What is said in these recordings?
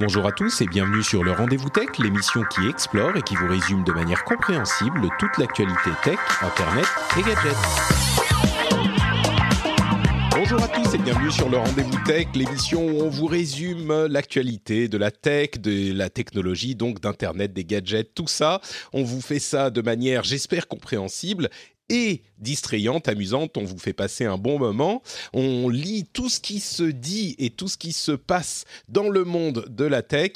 Bonjour à tous et bienvenue sur le Rendez-vous Tech, l'émission qui explore et qui vous résume de manière compréhensible toute l'actualité tech, internet et gadgets. Bonjour à tous et bienvenue sur le Rendez-vous Tech, l'émission où on vous résume l'actualité de la tech, de la technologie, donc d'internet, des gadgets, tout ça. On vous fait ça de manière, j'espère, compréhensible et distrayante, amusante, on vous fait passer un bon moment, on lit tout ce qui se dit et tout ce qui se passe dans le monde de la tech.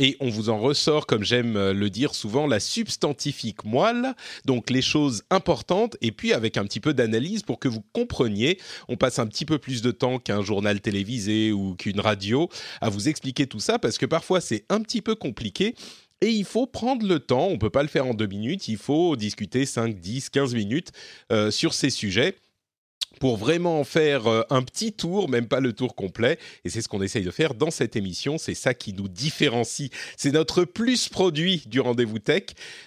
Et on vous en ressort, comme j'aime le dire souvent, la substantifique moelle, donc les choses importantes, et puis avec un petit peu d'analyse pour que vous compreniez. On passe un petit peu plus de temps qu'un journal télévisé ou qu'une radio à vous expliquer tout ça, parce que parfois c'est un petit peu compliqué. Et il faut prendre le temps, on ne peut pas le faire en deux minutes, il faut discuter 5, 10, 15 minutes euh, sur ces sujets pour vraiment faire euh, un petit tour, même pas le tour complet. Et c'est ce qu'on essaye de faire dans cette émission. C'est ça qui nous différencie. C'est notre plus produit du rendez-vous tech.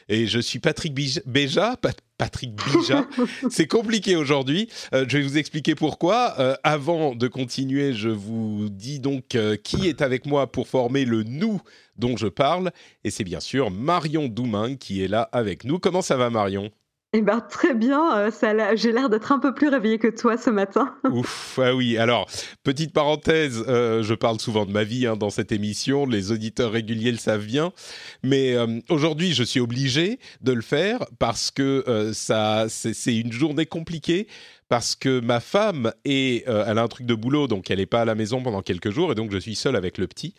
Et je suis Patrick Béja, Patrick Bija. c'est compliqué aujourd'hui. Euh, je vais vous expliquer pourquoi. Euh, avant de continuer, je vous dis donc euh, qui est avec moi pour former le nous dont je parle. Et c'est bien sûr Marion Doumain qui est là avec nous. Comment ça va Marion? Eh ben, très bien, euh, j'ai l'air d'être un peu plus réveillée que toi ce matin. Ouf, ah oui. Alors, petite parenthèse, euh, je parle souvent de ma vie hein, dans cette émission, les auditeurs réguliers le savent bien, mais euh, aujourd'hui, je suis obligé de le faire parce que c'est une journée compliquée. Parce que ma femme est, elle a un truc de boulot, donc elle n'est pas à la maison pendant quelques jours, et donc je suis seul avec le petit.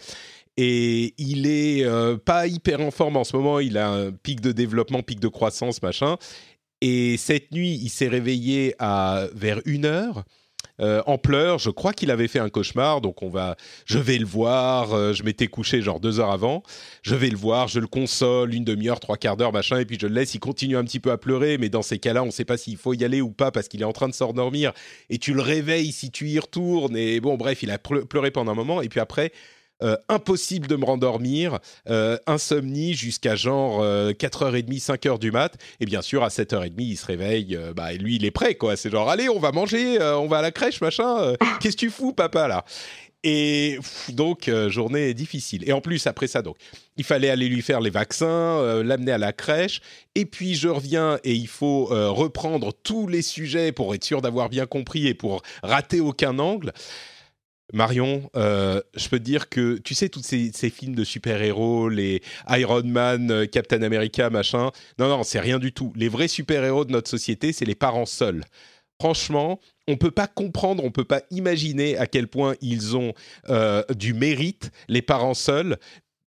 Et il est pas hyper en forme en ce moment. Il a un pic de développement, pic de croissance, machin. Et cette nuit, il s'est réveillé à vers une heure. euh, en pleurs, je crois qu'il avait fait un cauchemar, donc on va, je vais le voir. euh, je m'étais couché genre deux heures avant. Je vais le voir, je le console une demi-heure, trois quarts d'heure, machin, et puis je le laisse. Il continue un petit peu à pleurer, mais dans ces cas-là, on ne sait pas s'il faut y aller ou pas parce qu'il est en train de s'endormir. Et tu le réveilles si tu y retournes. Et bon, bref, il a pleu- pleuré pendant un moment, et puis après. Euh, impossible de me rendormir, euh, insomnie jusqu'à genre euh, 4h30, 5h du mat, et bien sûr à 7h30 il se réveille, euh, bah, et lui il est prêt quoi, c'est genre allez on va manger, on va à la crèche machin, qu'est-ce que tu fous papa là? Et pff, donc, journée difficile. Et en plus, après ça, donc, il fallait aller lui faire les vaccins, l'amener à la crèche. Et puis, je reviens et il faut reprendre tous les sujets pour être sûr d'avoir bien compris et pour rater aucun angle. Marion, euh, je peux te dire que tu sais tous ces, films de super-héros, les Iron Man, euh, Captain America, machin. Non, non, c'est rien du tout. Les vrais super-héros de notre société, c'est les parents seuls. Franchement, on peut pas comprendre, on peut pas imaginer à quel point ils ont euh, du mérite, les parents seuls.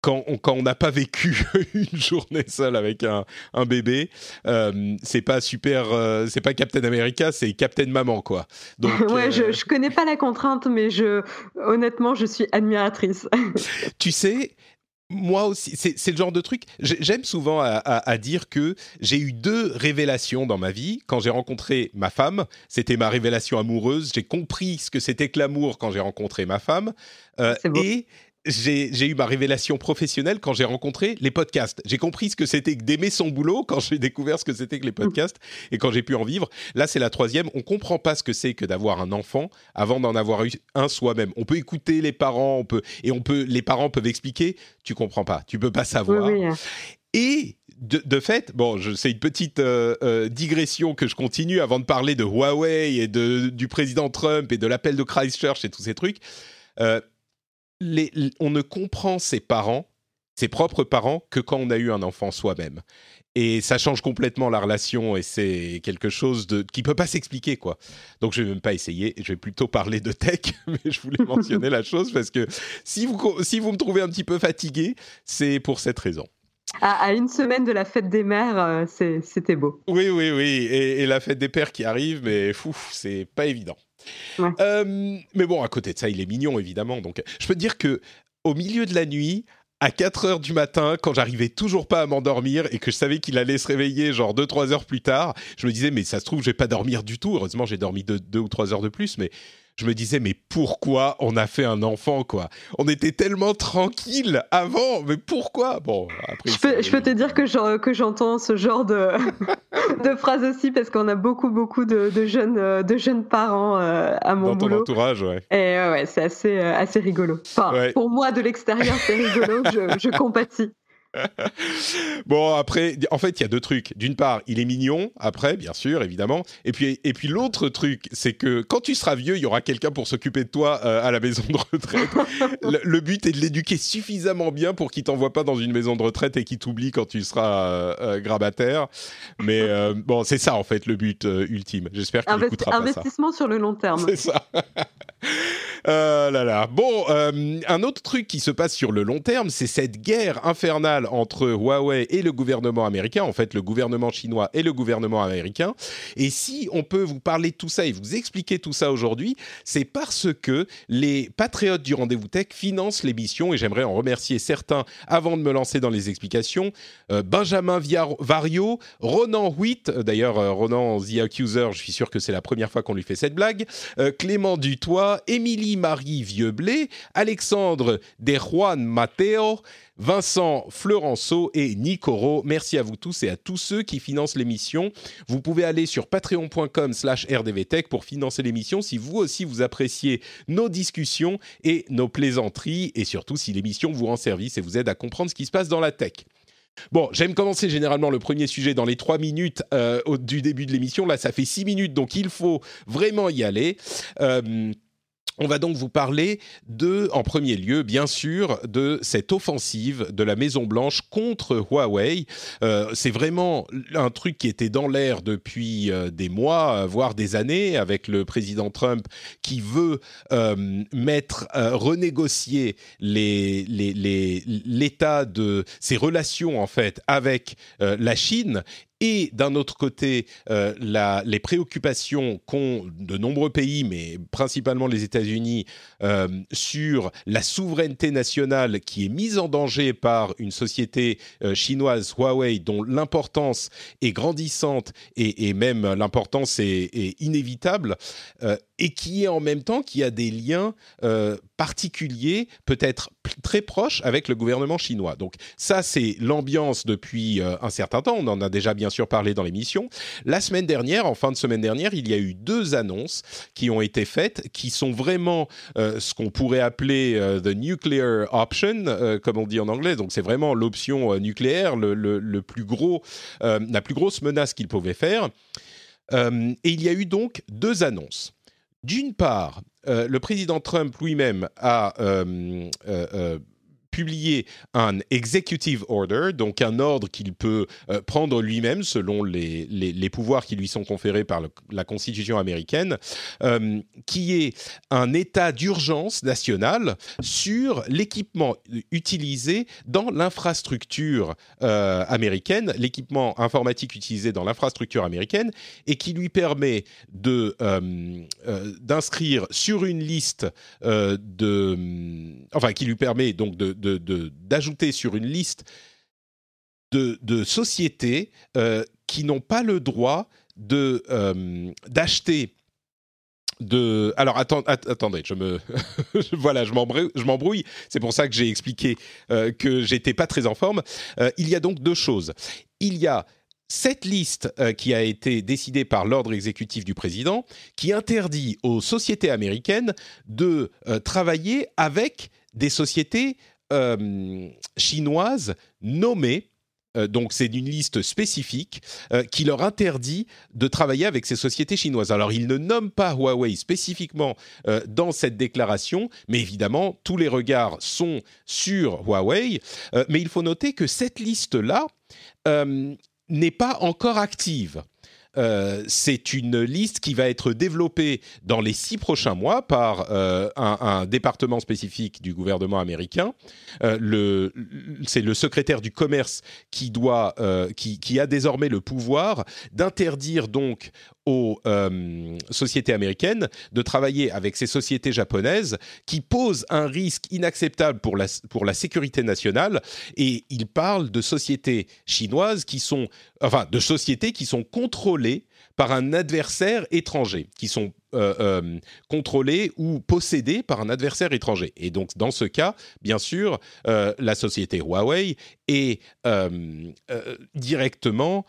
Quand on n'a pas vécu une journée seule avec un, un bébé, euh, c'est pas super, euh, c'est pas Captain America, c'est Captain Maman quoi. Donc, ouais, euh, je, je connais pas la contrainte, mais je, honnêtement, je suis admiratrice. tu sais, moi aussi, c'est le genre de truc. j'ai- J'aime souvent à, à- à dire que j'ai eu deux révélations dans ma vie. Quand j'ai rencontré ma femme, c'était ma révélation amoureuse. J'ai compris ce que c'était que l'amour quand j'ai rencontré ma femme. Euh, et j'ai eu ma révélation professionnelle quand j'ai rencontré les podcasts. J'ai compris ce que c'était que d'aimer son boulot quand j'ai découvert ce que c'était que les podcasts et quand j'ai pu en vivre. Là, c'est la troisième. On comprend pas ce que c'est que d'avoir un enfant avant d'en avoir eu un soi-même. On peut écouter les parents, on peut et on peut les parents peuvent expliquer. Tu comprends pas, tu peux pas savoir. oui. Et de, de fait, bon, c'est une petite euh, euh, digression que je continue avant de parler de Huawei et de, du président Trump et de l'appel de Christchurch et tous ces trucs. Euh, les- on ne comprend ses parents, ses propres parents, que quand on a eu un enfant soi-même. Et ça change complètement la relation et c'est quelque chose de, qui peut pas s'expliquer, quoi. Donc je vais même pas essayer, je vais plutôt parler de tech, mais je voulais mentionner la chose parce que si vous, co- si vous me trouvez un petit peu fatigué, c'est pour cette raison. À, à une semaine de la fête des mères, euh, c'était beau. Oui, oui, oui. Et, et la fête des pères qui arrive, mais fou, c'est pas évident. Mais bon, à côté de ça, il est mignon, évidemment. Donc, je peux dire que au milieu de la nuit, à 4 heures du matin, quand j'arrivais toujours pas à m'endormir et que je savais qu'il allait se réveiller genre 2-3 heures plus tard, je me disais, mais ça se trouve, je vais pas dormir du tout. Heureusement, j'ai dormi 2 ou 3 heures de plus, mais je me disais mais pourquoi on a fait un enfant quoi? On était tellement tranquille avant, mais pourquoi? Bon, après je peux, te dire que que j'entends ce genre de de phrases aussi parce qu'on a beaucoup beaucoup de, jeunes euh, de jeunes parents euh, à mon Dans ton entourage, ouais. Et ouais, c'est assez euh, assez rigolo. Enfin, pour moi de l'extérieur, c'est rigolo, je, je compatis. bon, après, en fait, il y a deux trucs. D'une part, il est mignon, après, bien sûr, évidemment. Et puis, et puis l'autre truc, c'est que quand tu seras vieux, il y aura quelqu'un pour s'occuper de toi euh, à la maison de retraite. le, but est de l'éduquer suffisamment bien pour qu'il t'envoie pas dans une maison de retraite et qu'il t'oublie quand tu seras euh, euh, grabataire. Mais bon, c'est ça, en fait, le but ultime. J'espère qu'il Investi pas Investissement sur le long terme. C'est ça. là là. Bon, un autre truc qui se passe sur le long terme, c'est cette guerre infernale entre Huawei et le gouvernement américain, en fait le gouvernement chinois et le gouvernement américain. Et si on peut vous parler de tout ça et vous expliquer tout ça aujourd'hui, c'est parce que les patriotes du rendez-vous tech financent l'émission et j'aimerais en remercier certains avant de me lancer dans les explications. Euh, Benjamin Vario, Ronan Huit, d'ailleurs euh, Ronan The Accuser, je suis sûr que c'est la première fois qu'on lui fait cette blague, euh, Clément Dutoit, Émilie Marie Vieublé, Alexandre Juan Mateo, Vincent Fleurenceau et Nicoro. Merci à vous tous et à tous ceux qui financent l'émission. Vous pouvez aller sur patreon.com slash rdvtech pour financer l'émission si vous aussi vous appréciez nos discussions et nos plaisanteries et surtout si l'émission vous rend service et vous aide à comprendre ce qui se passe dans la tech. Bon, j'aime commencer généralement le premier sujet dans les trois minutes euh, du début de l'émission. Là, ça fait six minutes, donc il faut vraiment y aller. Euh, on va donc vous parler de, en premier lieu, bien sûr, de cette offensive de la Maison Blanche contre Huawei. Euh, c'est vraiment un truc qui était dans l'air depuis euh, des mois, voire des années, avec le président Trump qui veut euh, mettre, renégocier l'état de ses relations en fait avec la Chine et d'un autre côté euh, les préoccupations qu'ont de nombreux pays, mais principalement les États-Unis, euh, sur la souveraineté nationale qui est mise en danger par une société euh, chinoise Huawei dont l'importance est grandissante et, même l'importance est, est, inévitable et qui est en même temps qui a des liens particuliers, peut-être très proches avec le gouvernement chinois. Donc ça, c'est l'ambiance depuis un certain temps. On en a déjà bien sûr parlé dans l'émission. La semaine dernière, en fin de semaine dernière, il y a eu deux annonces qui ont été faites, qui sont vraiment euh, ce qu'on pourrait appeler euh, the nuclear option, euh, comme on dit en anglais. Donc c'est vraiment l'option nucléaire, le, le, plus gros, la plus grosse menace qu'ils pouvaient faire. et il y a eu donc deux annonces. D'une part, le président Trump lui-même a publier un executive order, donc un ordre qu'il peut euh, prendre lui-même selon les, les, pouvoirs qui lui sont conférés par la Constitution américaine, euh, qui est un état d'urgence national sur l'équipement utilisé dans l'infrastructure euh, américaine, l'équipement informatique utilisé dans l'infrastructure américaine, et qui lui permet d'inscrire sur une liste de, enfin, qui lui permet donc d'ajouter sur une liste de, sociétés euh, qui n'ont pas le droit euh, d'acheter de alors attendez je me voilà je m'embrouille c'est pour ça que j'ai expliqué euh, que j'étais pas très en forme. Il y a donc deux choses. Il y a cette liste qui a été décidée par l'ordre exécutif du président qui interdit aux sociétés américaines de travailler avec des sociétés euh, chinoise nommée euh, donc c'est une liste spécifique euh, qui leur interdit de travailler avec ces sociétés chinoises. Alors ils ne nomment pas Huawei spécifiquement dans cette déclaration, mais évidemment tous les regards sont sur Huawei. mais il faut noter que cette liste-là n'est pas encore active. Euh, c'est une liste qui va être développée dans les six prochains mois par euh, un, département spécifique du gouvernement américain. Euh, c'est le secrétaire du commerce qui doit, qui, a désormais le pouvoir d'interdire donc aux sociétés américaines de travailler avec ces sociétés japonaises qui posent un risque inacceptable pour la, pour la sécurité nationale. Et il parle de sociétés chinoises qui sont, enfin, de sociétés qui sont contrôlées par un adversaire étranger, qui sont euh, euh, contrôlées ou possédées par un adversaire étranger. Et donc, dans ce cas, bien sûr, euh, la société Huawei est directement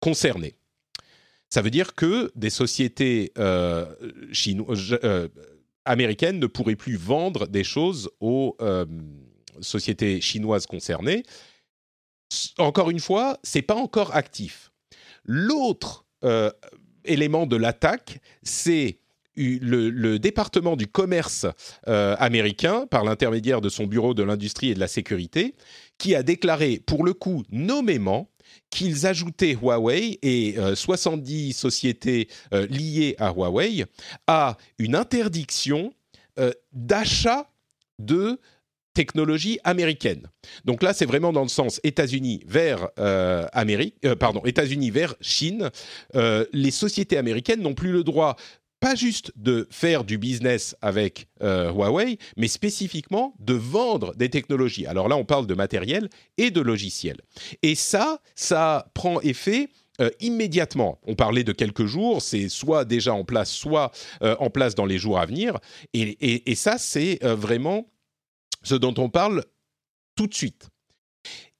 concernée. Ça veut dire que des sociétés américaines ne pourraient plus vendre des choses aux sociétés chinoises concernées. Encore une fois, c'est pas encore actif. L'autre euh, élément de l'attaque, c'est le, département du commerce euh, américain, par l'intermédiaire de son bureau de l'industrie et de la sécurité, qui a déclaré, pour le coup, nommément, qu'ils ajoutaient Huawei et 70 euh, sociétés liées à Huawei à une interdiction d'achat de technologie américaine. Donc là, c'est vraiment dans le sens États-Unis vers euh, Amérique, euh, Chine. Euh, les sociétés américaines n'ont plus le droit pas juste de faire du business avec Huawei, mais spécifiquement de vendre des technologies. Alors là, on parle de matériel et de logiciel. Et ça, ça prend effet immédiatement. On parlait de quelques jours, c'est soit déjà en place, soit en place dans les jours à venir. Et, et ça, c'est vraiment ce dont on parle tout de suite.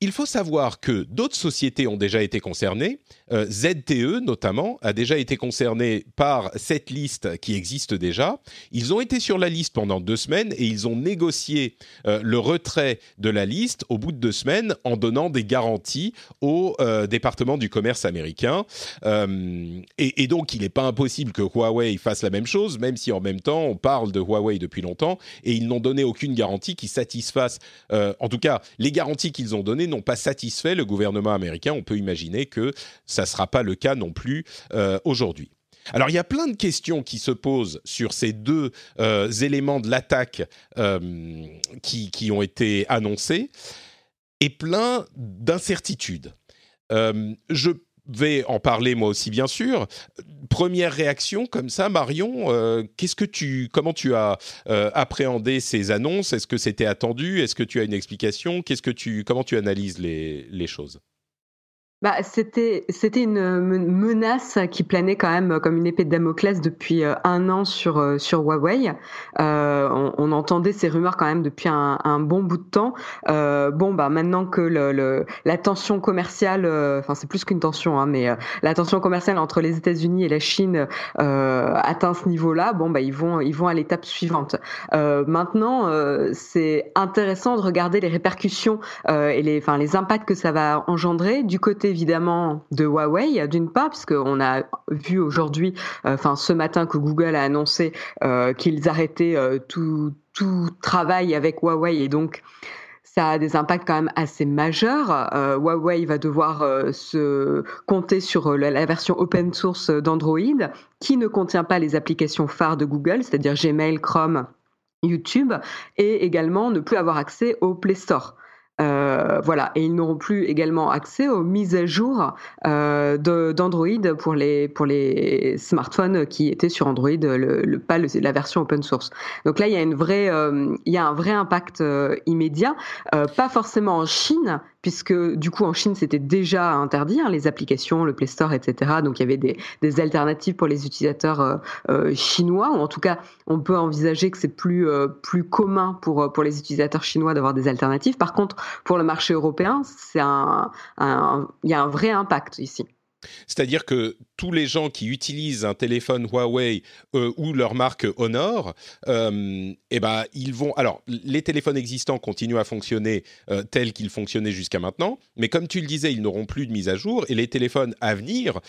Il faut savoir que d'autres sociétés ont déjà été concernées. Euh, ZTE, notamment, a déjà été concerné par cette liste qui existe déjà. Ils ont été sur la liste pendant deux semaines et ils ont négocié euh, le retrait de la liste au bout de deux semaines en donnant des garanties au euh, département du commerce américain. Et, et, donc, il n'est pas impossible que Huawei fasse la même chose, même si en même temps, on parle de Huawei depuis longtemps et ils n'ont donné aucune garantie qui satisfasse, en tout cas, les garanties qu'ils ont données n'ont pas satisfait le gouvernement américain. On peut imaginer que ça ne sera pas le cas non plus euh, aujourd'hui. Alors il y a plein de questions qui se posent sur ces deux euh, éléments de l'attaque euh, qui, ont été annoncés et plein d'incertitudes. je vais en parler moi aussi bien sûr. Première réaction comme ça, Marion, qu'est-ce que tu, comment tu as appréhendé ces annonces? Est-ce que c'était attendu? Est-ce que tu as une explication? Qu'est-ce que tu, comment tu analyses les, les choses? Bah, c'était c'était une menace qui planait quand même comme une épée de Damoclès depuis euh, un an sur euh, sur Huawei. Euh, on, entendait ces rumeurs quand même depuis un, bon bout de temps. Euh, bon bah maintenant que le, le la tension commerciale, euh, enfin c'est plus qu'une tension, hein, mais la tension commerciale entre les États-Unis et la Chine atteint ce niveau-là. Bon bah ils vont ils vont à l'étape suivante. maintenant c'est intéressant de regarder les répercussions et les enfin les impacts que ça va engendrer du côté évidemment de Huawei, d'une part, puisqu'on a vu aujourd'hui, euh, enfin ce matin, que Google a annoncé euh, qu'ils arrêtaient euh, tout, tout travail avec Huawei et donc ça a des impacts quand même assez majeurs. Huawei va devoir se compter sur la, version open source d'Android qui ne contient pas les applications phares de Google, c'est-à-dire Gmail, Chrome, YouTube, et également ne plus avoir accès au Play Store. Euh, voilà, et ils n'auront plus également accès aux mises à jour euh, d'Android pour les pour les smartphones qui étaient sur Android, le, le pas la version open source. Donc là, il y a une vraie, euh, il y a un vrai impact euh, immédiat, pas forcément en Chine, puisque du coup en Chine c'était déjà interdit hein, les applications, le Play Store, etc. Donc il y avait des, des alternatives pour les utilisateurs euh, chinois, ou en tout cas on peut envisager que c'est plus euh, plus commun pour pour les utilisateurs chinois d'avoir des alternatives. Par contre, pour le marché européen, c'est un, il y a un vrai impact ici. C'est-à-dire que tous les gens qui utilisent un téléphone Huawei euh, ou leur marque Honor, euh, eh ben, ils vont. Alors, les téléphones existants continuent à fonctionner euh, tels qu'ils fonctionnaient jusqu'à maintenant, mais comme tu le disais, ils n'auront plus de mise à jour et les téléphones à venir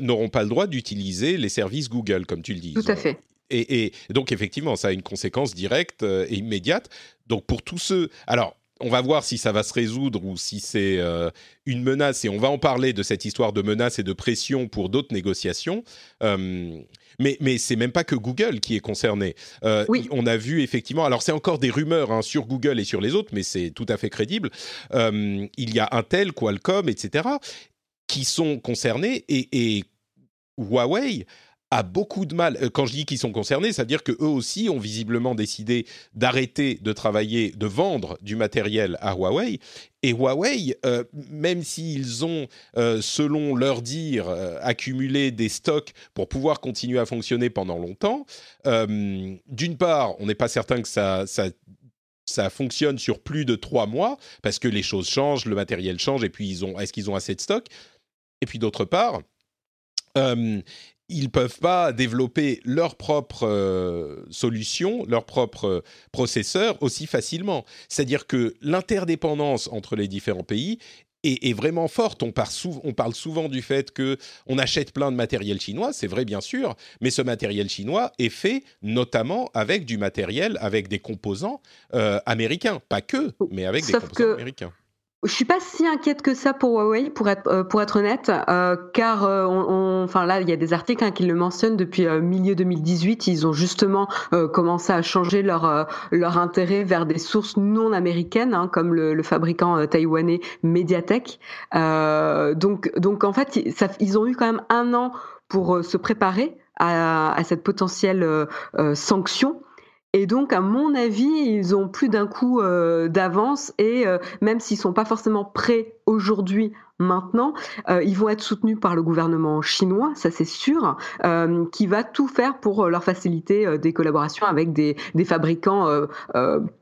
n'auront pas le droit d'utiliser les services Google, comme tu le dis. Tout à fait. Et, et, donc, effectivement, ça a une conséquence directe et immédiate. Donc, pour tous ceux. Alors, on va voir si ça va se résoudre ou si c'est euh, une menace, et on va en parler de cette histoire de menace et de pression pour d'autres négociations. Euh, mais, mais c'est même pas que Google qui est concerné. Euh, oui. On a vu effectivement, alors c'est encore des rumeurs hein, sur Google et sur les autres, mais c'est tout à fait crédible. il y a Intel, Qualcomm, etc., qui sont concernés et, et Huawei a beaucoup de mal. Quand je dis qu'ils sont concernés, c'est-à-dire que eux aussi ont visiblement décidé d'arrêter de travailler, de vendre du matériel à Huawei. Et Huawei, même s'ils ont, selon leur dire, accumulé des stocks pour pouvoir continuer à fonctionner pendant longtemps, d'une part, on n'est pas certain que ça, ça ça fonctionne sur plus de trois mois parce que les choses changent, le matériel change et puis ils ont, est-ce qu'ils ont assez de stock Et puis d'autre part, euh, ils peuvent pas développer leur propre euh, solution, leur propre euh, processeur aussi facilement. C'est-à-dire que l'interdépendance entre les différents pays est, vraiment forte. On, on, parle souvent du fait que on achète plein de matériel chinois, c'est vrai bien sûr, mais ce matériel chinois est fait notamment avec du matériel, avec des composants euh, américains, pas que, mais avec des composants américains. Je suis pas si inquiète que ça pour Huawei, pour être euh, pour être honnête, euh, car euh, on, enfin là il y a des articles hein, qui le mentionnent depuis milieu 2018. Ils ont justement commencé à changer leur leur intérêt vers des sources non américaines, hein, comme le, le fabricant taïwanais Mediatek. donc donc en fait ça, ils ont eu quand même un an pour se préparer à, à cette potentielle sanction. Et donc, à mon avis, ils ont plus d'un coup euh, d'avance et euh, même s'ils sont pas forcément prêts aujourd'hui, maintenant, euh, ils vont être soutenus par le gouvernement chinois, ça c'est sûr, qui va tout faire pour leur faciliter des collaborations avec des, des fabricants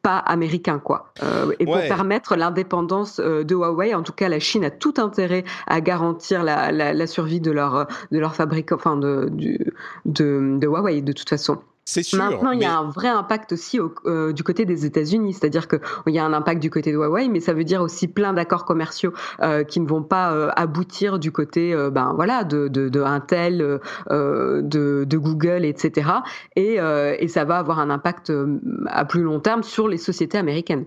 pas américains, quoi, et pour permettre l'indépendance de Huawei. En tout cas, la Chine a tout intérêt à garantir la, la, la survie de leur de leur fabricant, enfin de, de, de Huawei de toute façon. C'est sûr. Maintenant, il y a un vrai impact aussi euh, du côté des États-Unis, c'est-à-dire qu'il y a un impact du côté de Huawei, mais ça veut dire aussi plein d'accords commerciaux euh, qui ne vont pas euh, aboutir du côté, ben voilà, de, de, de Intel, de, de, Google, etc. Et, et ça va avoir un impact à plus long terme sur les sociétés américaines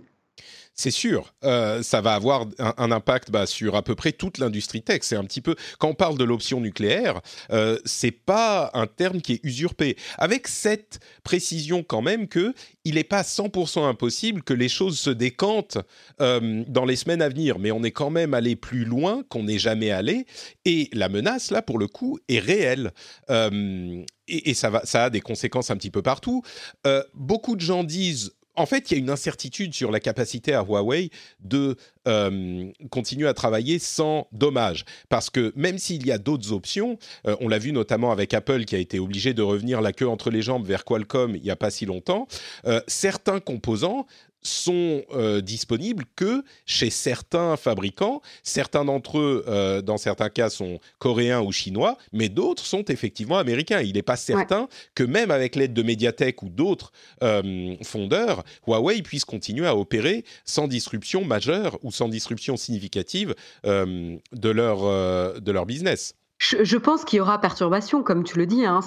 c'est sûr, euh, ça va avoir un, impact bah, sur à peu près toute l'industrie tech. C'est un petit peu quand on parle de l'option nucléaire, euh, c'est pas un terme qui est usurpé. Avec cette précision quand même que il n'est pas 100% impossible que les choses se décantent euh, dans les semaines à venir, mais on est quand même allé plus loin qu'on n'est jamais allé, et la menace là pour le coup est réelle. Euh, et, ça, va, ça a des conséquences un petit peu partout. Beaucoup de gens disent en fait, il y a une incertitude sur la capacité à Huawei de euh, continuer à travailler sans dommage. Parce que même s'il y a d'autres options, euh, on l'a vu notamment avec Apple qui a été obligé de revenir la queue entre les jambes vers Qualcomm il n'y a pas si longtemps, euh, certains composants sont euh, disponibles que chez certains fabricants. Certains d'entre eux, euh, dans certains cas, sont coréens ou chinois, mais d'autres sont effectivement américains. Il n'est pas certain que même avec l'aide de Mediatek ou d'autres euh, fondeurs, Huawei puisse continuer à opérer sans disruption majeure ou sans disruption significative de, leur, de leur business. Je, pense qu'il y aura perturbation, comme tu le dis. Hein.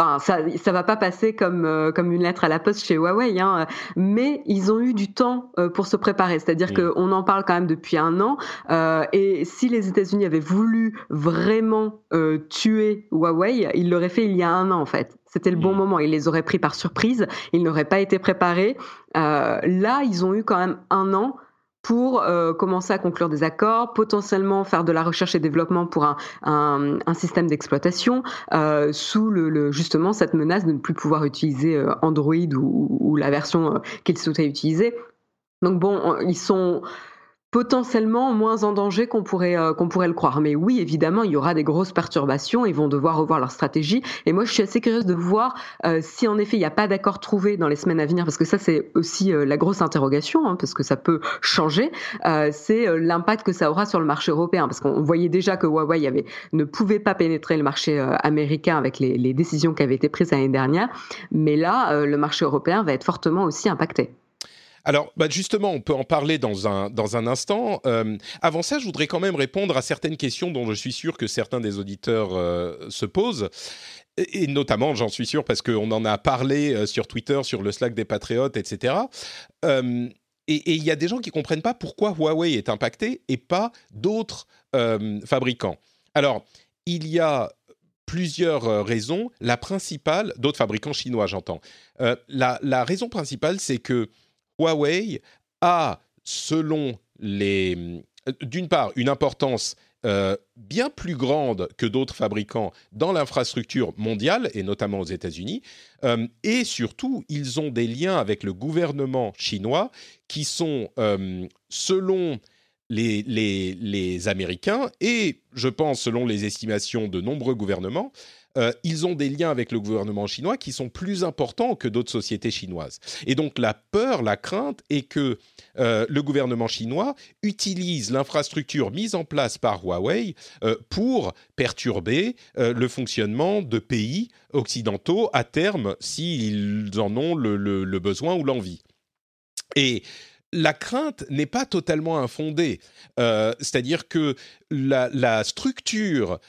Enfin, ça, ça va pas passer comme euh, comme une lettre à la poste chez Huawei, hein, mais ils ont eu du temps euh, pour se préparer. C'est-à-dire mm. qu'on en parle quand même depuis un an, euh, et si les États-Unis avaient voulu vraiment tuer Huawei, ils l'auraient fait il y a un an en fait. C'était le bon mm. moment. Ils les auraient pris par surprise. Ils n'auraient pas été préparés. là, ils ont eu quand même un an pour euh, commencer à conclure des accords, potentiellement faire de la recherche et développement pour un, un, un système d'exploitation, euh, sous le, le, justement cette menace de ne plus pouvoir utiliser euh, Android ou, ou la version euh, qu'ils souhaitaient utiliser. Donc bon, ils sont potentiellement moins en danger qu'on pourrait euh, qu'on pourrait le croire. Mais oui, évidemment, il y aura des grosses perturbations. Ils vont devoir revoir leur stratégie. Et moi, je suis assez curieuse de voir euh, si en effet il n'y a pas d'accord trouvé dans les semaines à venir, parce que ça c'est aussi euh, la grosse interrogation, hein, parce que ça peut changer. c'est l'impact que ça aura sur le marché européen, parce qu'on voyait déjà que Huawei avait ne pouvait pas pénétrer le marché américain avec les, les décisions qui avaient été prises l'année dernière. Mais là, le marché européen va être fortement aussi impacté. Alors, bah, justement, on peut en parler dans un, dans un instant. Euh, avant ça, je voudrais quand même répondre à certaines questions dont je suis sûr que certains des auditeurs euh, se posent. Et, notamment, j'en suis sûr, parce qu'on en a parlé euh, sur Twitter, sur le Slack des Patriotes, etc. et il y a des gens qui ne comprennent pas pourquoi Huawei est impacté et pas d'autres fabricants. Alors, il y a plusieurs raisons. La principale, d'autres fabricants chinois, j'entends. la, la, raison principale, c'est que Huawei a, selon les... Euh, d'une part, une importance euh, bien plus grande que d'autres fabricants dans l'infrastructure mondiale, et notamment aux États-Unis. Euh, et surtout, ils ont des liens avec le gouvernement chinois qui sont, selon les, les, les, Américains, et je pense selon les estimations de nombreux gouvernements, euh, ils ont des liens avec le gouvernement chinois qui sont plus importants que d'autres sociétés chinoises. Et donc la peur, la crainte est que euh, le gouvernement chinois utilise l'infrastructure mise en place par Huawei euh, pour perturber le fonctionnement de pays occidentaux à terme s'ils en ont le, besoin ou l'envie. Et la crainte n'est pas totalement infondée. C'est-à-dire que la structure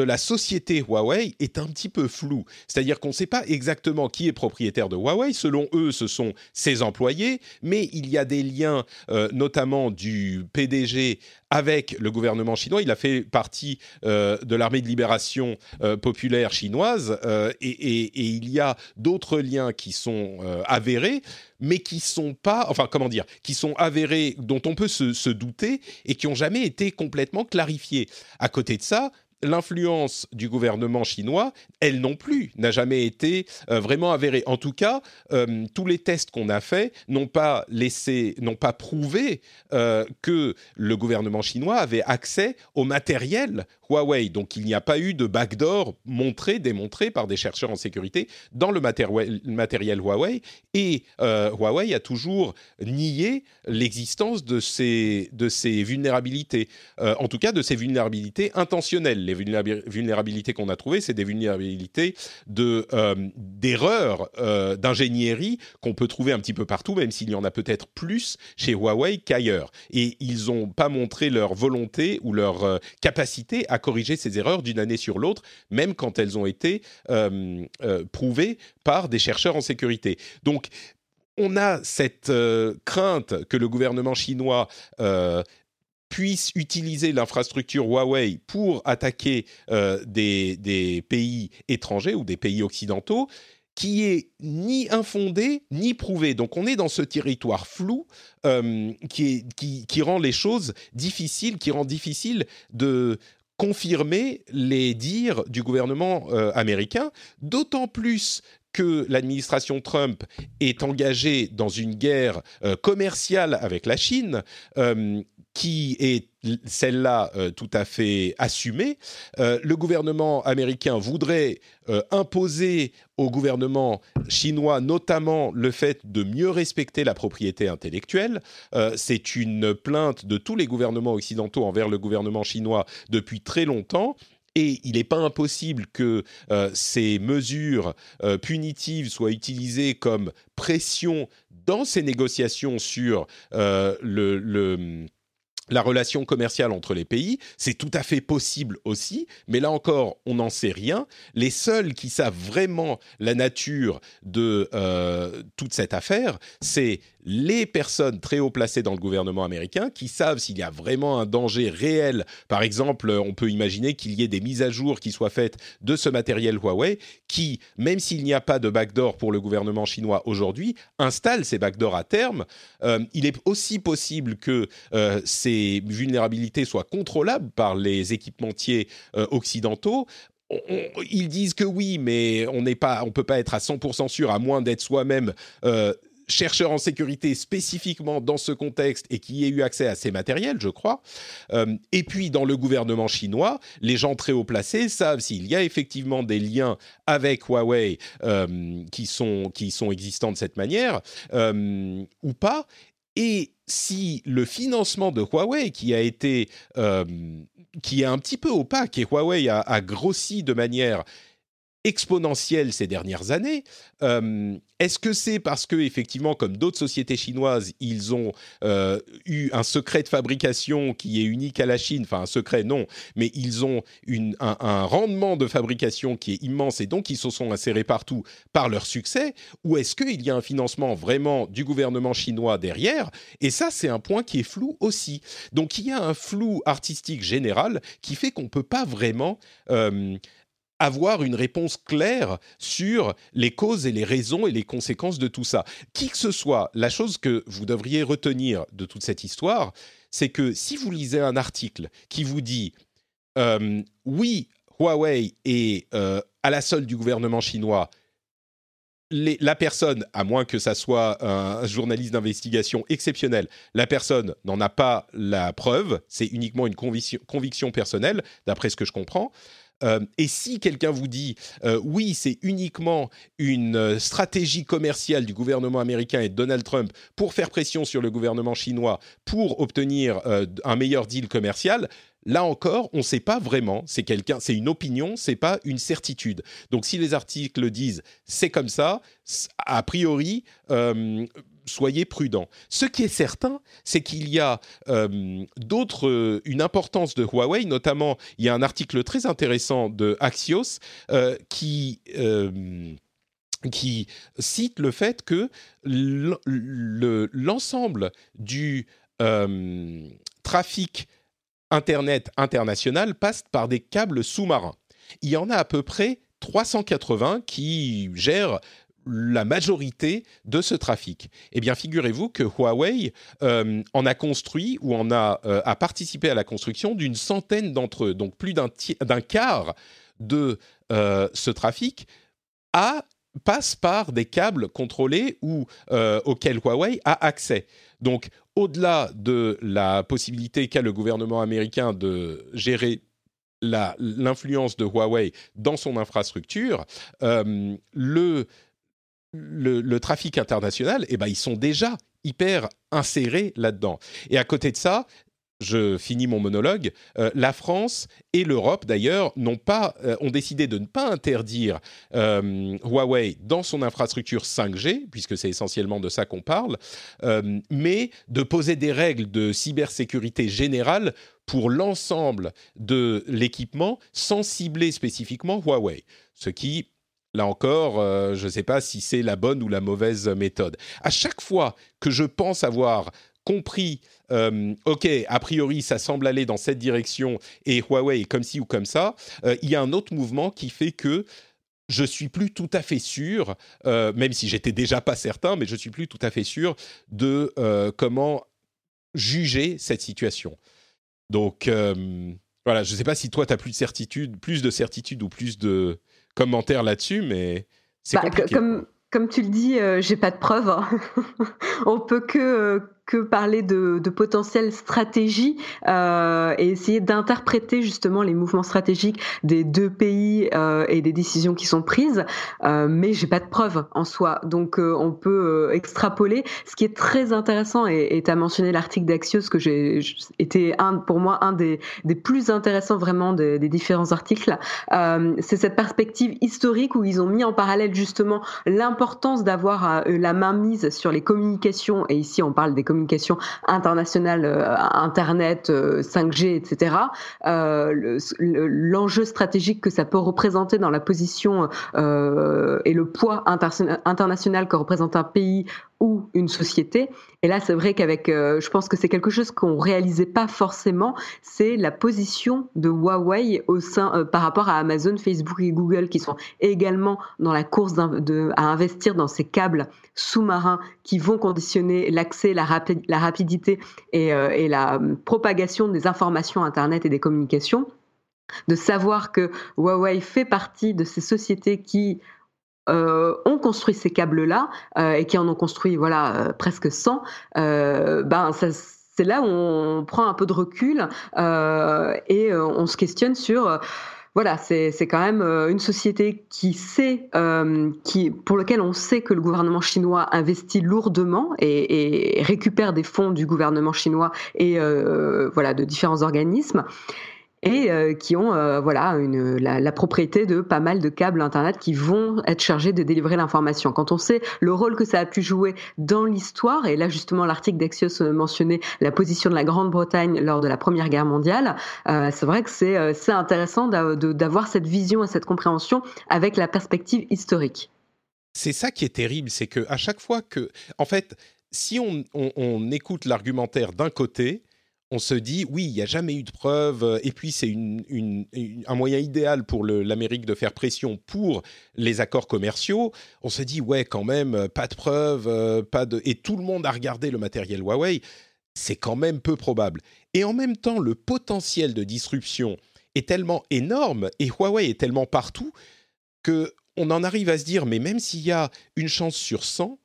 de la société Huawei est un petit peu flou. C'est-à-dire qu'on ne sait pas exactement qui est propriétaire de Huawei. Selon eux, ce sont ses employés, mais il y a des liens, euh, notamment du PDG avec le gouvernement chinois. Il a fait partie euh, de l'armée de libération euh, populaire chinoise et, il y a d'autres liens qui sont avérés, mais qui sont pas, enfin comment dire, qui sont avérés, dont on peut se, se douter et qui n'ont jamais été complètement clarifiés. À côté de ça, l'influence du gouvernement chinois, elle non plus, n'a jamais été euh, vraiment avérée. En tout cas, euh, tous les tests qu'on a faits n'ont pas laissé, n'ont pas prouvé euh, que le gouvernement chinois avait accès au matériel Huawei. Donc il n'y a pas eu de backdoor montré, démontré par des chercheurs en sécurité dans le matériel Huawei. Et Huawei a toujours nié l'existence de ces, de ces vulnérabilités, en tout cas de ces vulnérabilités intentionnelles les vulnérabilités qu'on a trouvées, c'est des vulnérabilités euh, d'erreurs euh, d'ingénierie qu'on peut trouver un petit peu partout, même s'il y en a peut-être plus chez Huawei qu'ailleurs. Et ils n'ont pas montré leur volonté ou leur euh, capacité à corriger ces erreurs d'une année sur l'autre, même quand elles ont été prouvées par des chercheurs en sécurité. Donc on a cette crainte que le gouvernement chinois puisse utiliser l'infrastructure Huawei pour attaquer euh, des, pays étrangers ou des pays occidentaux qui est ni infondé ni prouvé. Donc on est dans ce territoire flou euh, qui, qui, rend les choses difficiles, qui rend difficile de confirmer les dires du gouvernement euh, américain, d'autant plus que l'administration Trump est engagée dans une guerre commerciale avec la Chine, qui est celle-là euh, tout à fait assumée. Euh, le gouvernement américain voudrait euh, imposer au gouvernement chinois notamment le fait de mieux respecter la propriété intellectuelle. C'est une plainte de tous les gouvernements occidentaux envers le gouvernement chinois depuis très longtemps. Et il n'est pas impossible que ces mesures punitives soient utilisées comme pression dans ces négociations sur le la relation commerciale entre les pays. C'est tout à fait possible aussi, mais là encore, on n'en sait rien. Les seuls qui savent vraiment la nature de euh, toute cette affaire, c'est les personnes très haut placées dans le gouvernement américain qui savent s'il y a vraiment un danger réel. Par exemple, on peut imaginer qu'il y ait des mises à jour qui soient faites de ce matériel Huawei qui, même s'il n'y a pas de backdoor pour le gouvernement chinois aujourd'hui, installe ces backdoors à terme. Euh, il est aussi possible que euh, ces vulnérabilités soient contrôlables par les équipementiers euh, occidentaux ils disent que oui, mais on n'est pas, on peut pas être à 100% sûr à moins d'être soi-même chercheur en sécurité spécifiquement dans ce contexte et qui ait eu accès à ces matériels, je crois. Euh, et puis dans le gouvernement chinois, les gens très haut placés savent s'il y a effectivement des liens avec Huawei euh, qui, sont, qui sont existants de cette manière euh, ou pas. Et si le financement de Huawei, qui a été, qui est un petit peu opaque, et Huawei a, a grossi de manière exponentielle ces dernières années. Euh, est-ce que c'est parce que effectivement, comme d'autres sociétés chinoises, ils ont euh, eu un secret de fabrication qui est unique à la Chine? Enfin, un secret, non, mais ils ont une, un, rendement de fabrication qui est immense et donc ils se sont insérés partout par leur succès? Ou est-ce qu'il y a un financement vraiment du gouvernement chinois derrière? Et ça, c'est un point qui est flou aussi. Donc, il y a un flou artistique général qui fait qu'on ne peut pas vraiment euh, avoir une réponse claire sur les causes et les raisons et les conséquences de tout ça. Qui que ce soit, la chose que vous devriez retenir de toute cette histoire, c'est que si vous lisez un article qui vous dit euh, oui, Huawei est euh, à la solde du gouvernement chinois, la personne, à moins que ça soit un journaliste d'investigation exceptionnel, la personne n'en a pas la preuve, c'est uniquement une conviction personnelle, d'après ce que je comprends. Euh, et si quelqu'un vous dit euh, oui, c'est uniquement une euh, stratégie commerciale du gouvernement américain et de Donald Trump pour faire pression sur le gouvernement chinois pour obtenir un meilleur deal commercial, Là encore, on ne sait pas vraiment. C'est quelqu'un, c'est une opinion, c'est pas une certitude. Donc, si les articles disent c'est comme ça, a priori, soyez prudents. Ce qui est certain, c'est qu'il y a euh, d'autres, euh, une importance de Huawei, notamment il y a un article très intéressant de Axios euh, qui qui cite le fait que l'ensemble du trafic Internet international passe par des câbles sous-marins. Il y en a à peu près 380 qui gèrent la majorité de ce trafic. Eh bien, figurez-vous que Huawei euh, en a construit ou en a, euh, a participé à la construction d'une centaine d'entre eux, donc plus d'un quart de euh, ce trafic passe par des câbles contrôlés ou auxquels Huawei a accès. Donc, au-delà de la possibilité qu'a le gouvernement américain de gérer l'influence de Huawei dans son infrastructure, le le, trafic international, eh ben, ils sont déjà hyper insérés là-dedans. Et à côté de ça, je finis mon monologue. Euh, la France et l'Europe, d'ailleurs, euh, ont décidé de ne pas interdire euh, Huawei dans son infrastructure 5G, puisque c'est essentiellement de ça qu'on parle, mais de poser des règles de cybersécurité générale pour l'ensemble de l'équipement, sans cibler spécifiquement Huawei. Ce qui Là encore, euh, je ne sais pas si c'est la bonne ou la mauvaise méthode. À chaque fois que je pense avoir compris, euh, ok, a priori, ça semble aller dans cette direction et Huawei est comme ci ou comme ça, euh, il y a un autre mouvement qui fait que je suis plus tout à fait sûr, même si j'étais déjà pas certain, mais je suis plus tout à fait sûr de comment juger cette situation. Donc voilà, je ne sais pas si toi tu as plus de certitude, plus de certitude ou plus de commentaires là-dessus, mais c'est bah, compliqué. Comme, comme tu le dis, euh, j'ai pas de preuves. Hein. On peut que euh, que parler de, de potentielles stratégies euh, et essayer d'interpréter justement les mouvements stratégiques des deux pays euh, et des décisions qui sont prises. Euh, mais j'ai pas de preuves en soi, donc euh, on peut euh, extrapoler. Ce qui est très intéressant et tu as mentionné l'article d'Axios que j'ai été un pour moi un des, des plus intéressants vraiment des, des différents articles. C'est cette perspective historique où ils ont mis en parallèle justement l'importance d'avoir la main mise sur les communications et ici on parle des communications communication internationale, euh, Internet, 5G, euh, etc. Euh, l'enjeu stratégique que ça peut représenter dans la position et le poids international que représente un pays ou une société. Et là, c'est vrai qu'avec, euh, je pense que c'est quelque chose qu'on réalisait pas forcément, c'est la position de Huawei au sein, euh, par rapport à Amazon, Facebook et Google, qui sont également dans la course de, à investir dans ces câbles sous-marins qui vont conditionner l'accès, la, rapidité et, euh, et la propagation des informations Internet et des communications de savoir que Huawei fait partie de ces sociétés qui euh, ont construit ces câbles-là euh, et qui en ont construit voilà euh, presque 100, ben c'est là où on prend un peu de recul et on se questionne sur voilà, c'est quand même une société qui sait, qui, pour laquelle on sait que le gouvernement chinois investit lourdement et, et récupère des fonds du gouvernement chinois et voilà de différents organismes et euh, qui ont euh, voilà la, propriété de pas mal de câbles internet qui vont être chargés de délivrer l'information. Quand on sait le rôle que ça a pu jouer dans l'histoire, et là justement l'article d'Axios mentionnait la position de la Grande-Bretagne lors de la Première Guerre mondiale, euh, c'est vrai que c'est c'est intéressant d'avoir cette vision et cette compréhension avec la perspective historique. C'est ça qui est terrible, c'est que à chaque fois que, en fait, si on, on écoute l'argumentaire d'un côté, on se dit oui, il n'y a jamais eu de preuves, et puis c'est un moyen idéal pour l'Amérique de faire pression pour les accords commerciaux. On se dit ouais, quand même, pas de preuves, pas de, et tout le monde a regardé le matériel Huawei. C'est quand même peu probable. Et en même temps, le potentiel de disruption est tellement énorme et Huawei est tellement partout que on en arrive à se dire mais même s'il y a une chance sur 100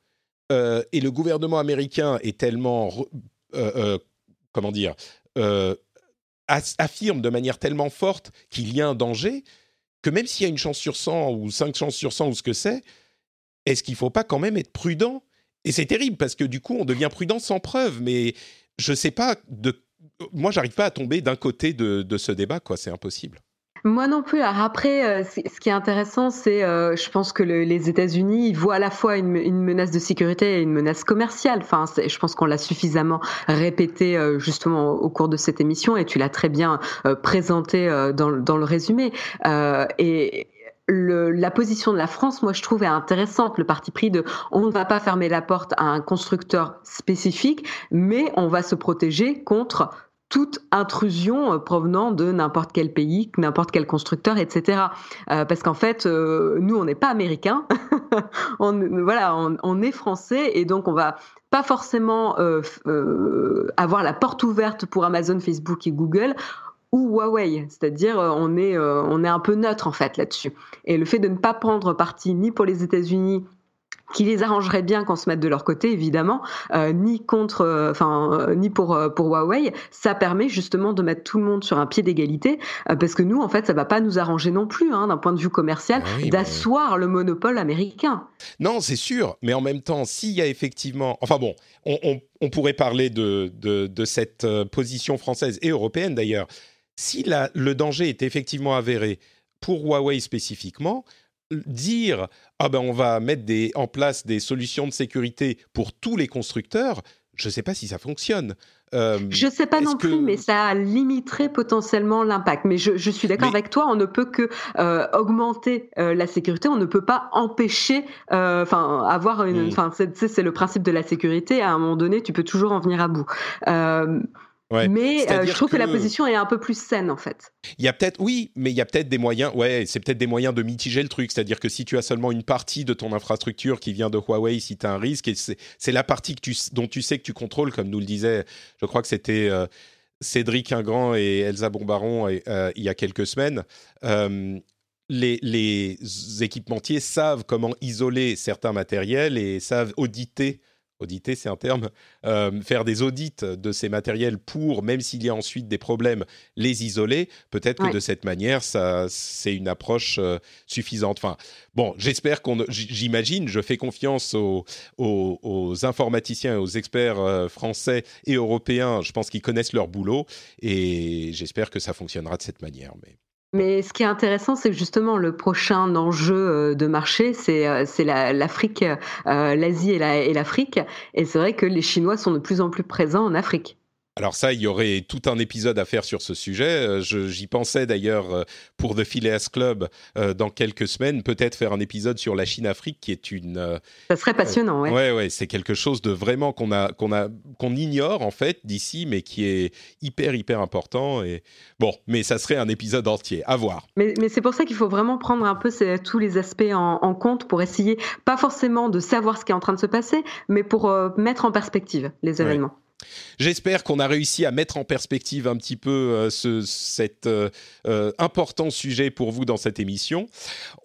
euh, et le gouvernement américain est tellement euh, euh, comment dire affirme de manière tellement forte qu'il y a un danger que même s'il y a une chance sur 100 ou 5 chances sur 100 ou ce que c'est, est-ce qu'il ne faut pas quand même être prudent? Et c'est terrible parce que du coup, on devient prudent sans preuve. Mais je ne sais pas de moi, j'arrive pas à tomber d'un côté de, ce débat, quoi. C'est impossible. Moi non plus. Alors après, euh, ce qui est intéressant, c'est, euh, je pense que les États-Unis voient à la fois une, menace de sécurité et une menace commerciale. Enfin, je pense qu'on l'a suffisamment répété euh, justement au cours de cette émission, et tu l'as très bien présenté dans, dans, le résumé. et le, la position de la France, moi, je trouve est intéressante. Le parti pris de on ne va pas fermer la porte à un constructeur spécifique, mais on va se protéger contre toute intrusion euh, provenant de n'importe quel pays, n'importe quel constructeur, etc. Euh, parce qu'en fait, euh, nous, on n'est pas américains, on, voilà, on, est français et donc on va pas forcément avoir la porte ouverte pour Amazon, Facebook et Google ou Huawei, c'est-à-dire on est on est un peu neutre en fait là-dessus. Et le fait de ne pas prendre parti ni pour les États-Unis qui les arrangerait bien qu'on se mette de leur côté, évidemment, euh, ni contre, enfin, ni pour pour Huawei. Ça permet justement de mettre tout le monde sur un pied d'égalité, parce que nous, en fait, ça va pas nous arranger non plus, hein, d'un point de vue commercial, ah d'asseoir le monopole américain. Non, c'est sûr, mais en même temps, s'il y a effectivement, enfin bon, on, on, pourrait parler de, de, de cette position française et européenne d'ailleurs si le danger est effectivement avéré pour Huawei spécifiquement, dire ah ben on va mettre en place des solutions de sécurité pour tous les constructeurs, je ne sais pas si ça fonctionne. Euh, je ne sais pas non plus, mais ça limiterait potentiellement l'impact. Mais je, suis d'accord avec toi, on ne peut que euh, augmenter euh, la sécurité, on ne peut pas empêcher, enfin avoir une, enfin c'est le principe de la sécurité. À un moment donné, tu peux toujours en venir à bout mais euh, je trouve que... la position est un peu plus saine en fait. Il y a peut-être, oui, mais il y a peut-être des moyens. Ouais, c'est peut-être des moyens de mitiger le truc. C'est-à-dire que si tu as seulement une partie de ton infrastructure qui vient de Huawei, si tu as un risque, et c'est la partie que tu, dont tu sais que tu contrôles, comme nous le disait, je crois que c'était euh, Cédric Ingrand et Elsa Bombaron euh, il y a quelques semaines. Les, les, équipementiers savent comment isoler certains matériels et savent auditer auditer, c'est un terme, euh, faire des audits de ces matériels pour, même s'il y a ensuite des problèmes, les isoler. Peut-être que de cette manière, ça, c'est une approche euh, suffisante. Enfin, bon, j'espère qu'on, j'imagine, je fais confiance aux, aux, informaticiens et aux experts euh, français et européens. Je pense qu'ils connaissent leur boulot et j'espère que ça fonctionnera de cette manière. Mais mais ce qui est intéressant, c'est que justement le prochain enjeu euh, de marché, c'est euh, l'Afrique, euh, l'Asie et l'Afrique. Et c'est vrai que les Chinois sont de plus en plus présents en Afrique. Alors ça, il y aurait tout un épisode à faire sur ce sujet. Euh, j'y pensais d'ailleurs euh, pour The Phileas Club euh, dans quelques semaines, peut-être faire un épisode sur la Chine-Afrique, qui est une. ça serait passionnant, ouais. Ouais, ouais, c'est quelque chose de vraiment qu'on a, qu'on a, qu'on ignore en fait d'ici, mais qui est hyper, hyper important. Et bon, mais ça serait un épisode entier. À voir. Mais, mais c'est pour ça qu'il faut vraiment prendre un peu tous les aspects en, compte pour essayer, pas forcément de savoir ce qui est en train de se passer, mais pour mettre en perspective les événements. J'espère qu'on a réussi à mettre en perspective un petit peu euh, ce, cet euh, euh, important sujet pour vous dans cette émission.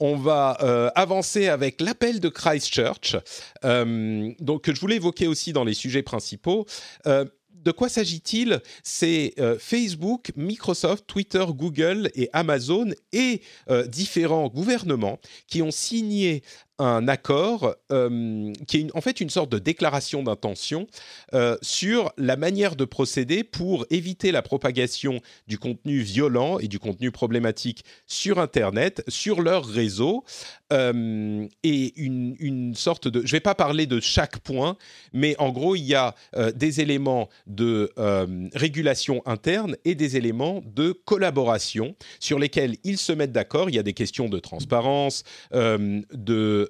On va avancer avec l'appel de Christchurch, donc que je voulais évoquer aussi dans les sujets principaux de quoi s'agit-il? C'est Facebook, Microsoft, Twitter, Google et Amazon et différents gouvernements qui ont signé un accord euh, qui est en fait une sorte de déclaration d'intention euh, sur la manière de procéder pour éviter la propagation du contenu violent et du contenu problématique sur Internet, sur leur réseau, euh, et une, une, sorte de... Je ne vais pas parler de chaque point, mais en gros, il y a des éléments de régulation interne et des éléments de collaboration sur lesquels ils se mettent d'accord. Il y a des questions de transparence, de